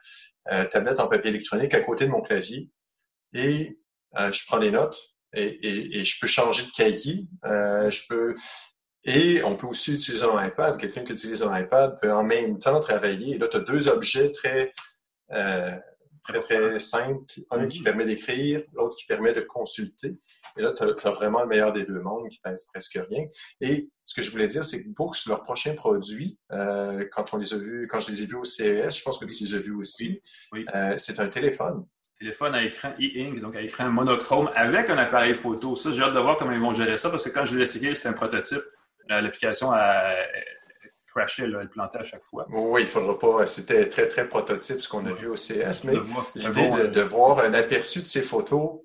euh, tablette en papier électronique à côté de mon clavier et je prends des notes et, et, je peux changer de cahier. je peux et on peut aussi utiliser un iPad. Quelqu'un qui utilise un iPad peut en même temps travailler. Et là, tu as deux objets très très, très simple. Un qui mm-hmm. permet d'écrire, l'autre qui permet de consulter. Et là, tu as, vraiment le meilleur des deux mondes qui pèse presque rien. Et ce que je voulais dire, c'est que Books, leur prochain produit, euh, quand on les a vus, quand je les ai vus au CES, je pense que tu les as vus aussi, euh, c'est un téléphone. Téléphone à écran e-ink, donc à écran monochrome avec un appareil photo. Ça, j'ai hâte de voir comment ils vont gérer ça parce que quand je l'ai essayé, c'était un prototype. L'application a crashait, elle plantait à chaque fois. Oui, il ne faudra pas. C'était très, très prototype ce qu'on a vu au CS, mais l'idée de, de, voir un aperçu de ces photos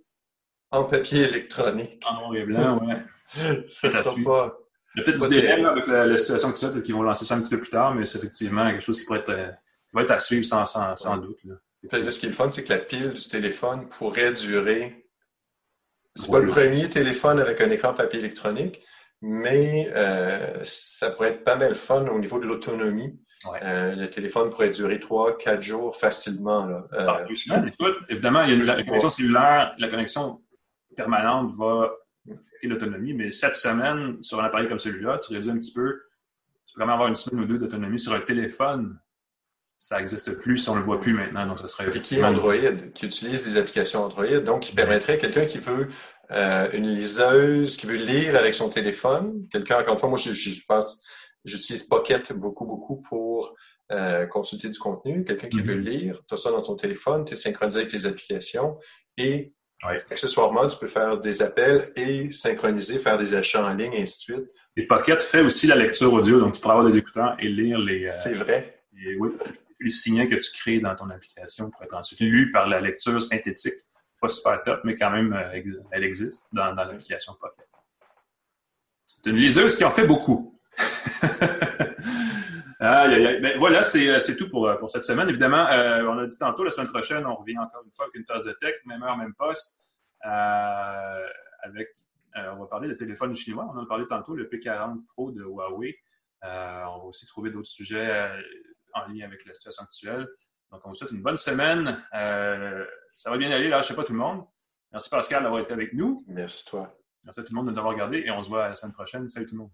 en papier électronique. En noir et blanc, oui. ça ne sera pas. Il y a peut-être du délai avec la, situation actuelle qui vont lancer ça un petit peu plus tard, mais c'est effectivement quelque chose qui pourrait être, euh, va être à suivre sans, sans, sans doute. Là. ce qui est le fun, c'est que la pile du téléphone pourrait durer. C'est pas le premier téléphone avec un écran papier électronique, mais euh, ça pourrait être pas mal fun au niveau de l'autonomie. Euh, le téléphone pourrait durer 3-4 jours facilement. Là. Euh, ah, évidemment, il y a une, la, connexion cellulaire, la connexion permanente va affecter l'autonomie, mais cette semaines, sur un appareil comme celui-là, tu réduis un petit peu, tu peux vraiment avoir une semaine ou deux d'autonomie sur un téléphone. Ça n'existe plus si on ne le voit plus maintenant, donc ce serait effectivement... Android, qui utilise des applications Android, donc qui permettrait à quelqu'un qui veut euh, une liseuse qui veut lire avec son téléphone. Quelqu'un, encore une fois, moi, je, je, pense, j'utilise Pocket beaucoup, beaucoup pour euh, consulter du contenu. Quelqu'un qui veut mhm. lire, tu as ça dans ton téléphone, tu es synchronisé avec les applications et accessoirement, tu peux faire des appels et synchroniser, faire des achats en ligne, et ainsi de suite. Et Pocket fait aussi la lecture audio, donc tu pourras avoir des écouteurs et lire les. Euh, C'est vrai. oui, les signaux que tu crées dans ton application pour être ensuite lu par la lecture synthétique pas super top, mais quand même, euh, elle existe dans, l'application Pocket. C'est une liseuse qui en fait beaucoup. Ben, voilà, euh, c'est tout pour, euh, pour cette semaine. Évidemment, on a dit tantôt, la semaine prochaine, on revient encore une fois avec une tasse de tech, même heure, même poste. avec, on va parler de téléphone chinois. On en a parlé tantôt, le P40 Pro de Huawei. on va aussi trouver d'autres sujets en lien avec la situation actuelle. Donc, on vous souhaite une bonne semaine. Ça va bien aller, là, je sais pas tout le monde. Merci Pascal d'avoir été avec nous. Merci toi. Merci à tout le monde de nous avoir regardé et on se voit la semaine prochaine. Salut tout le monde.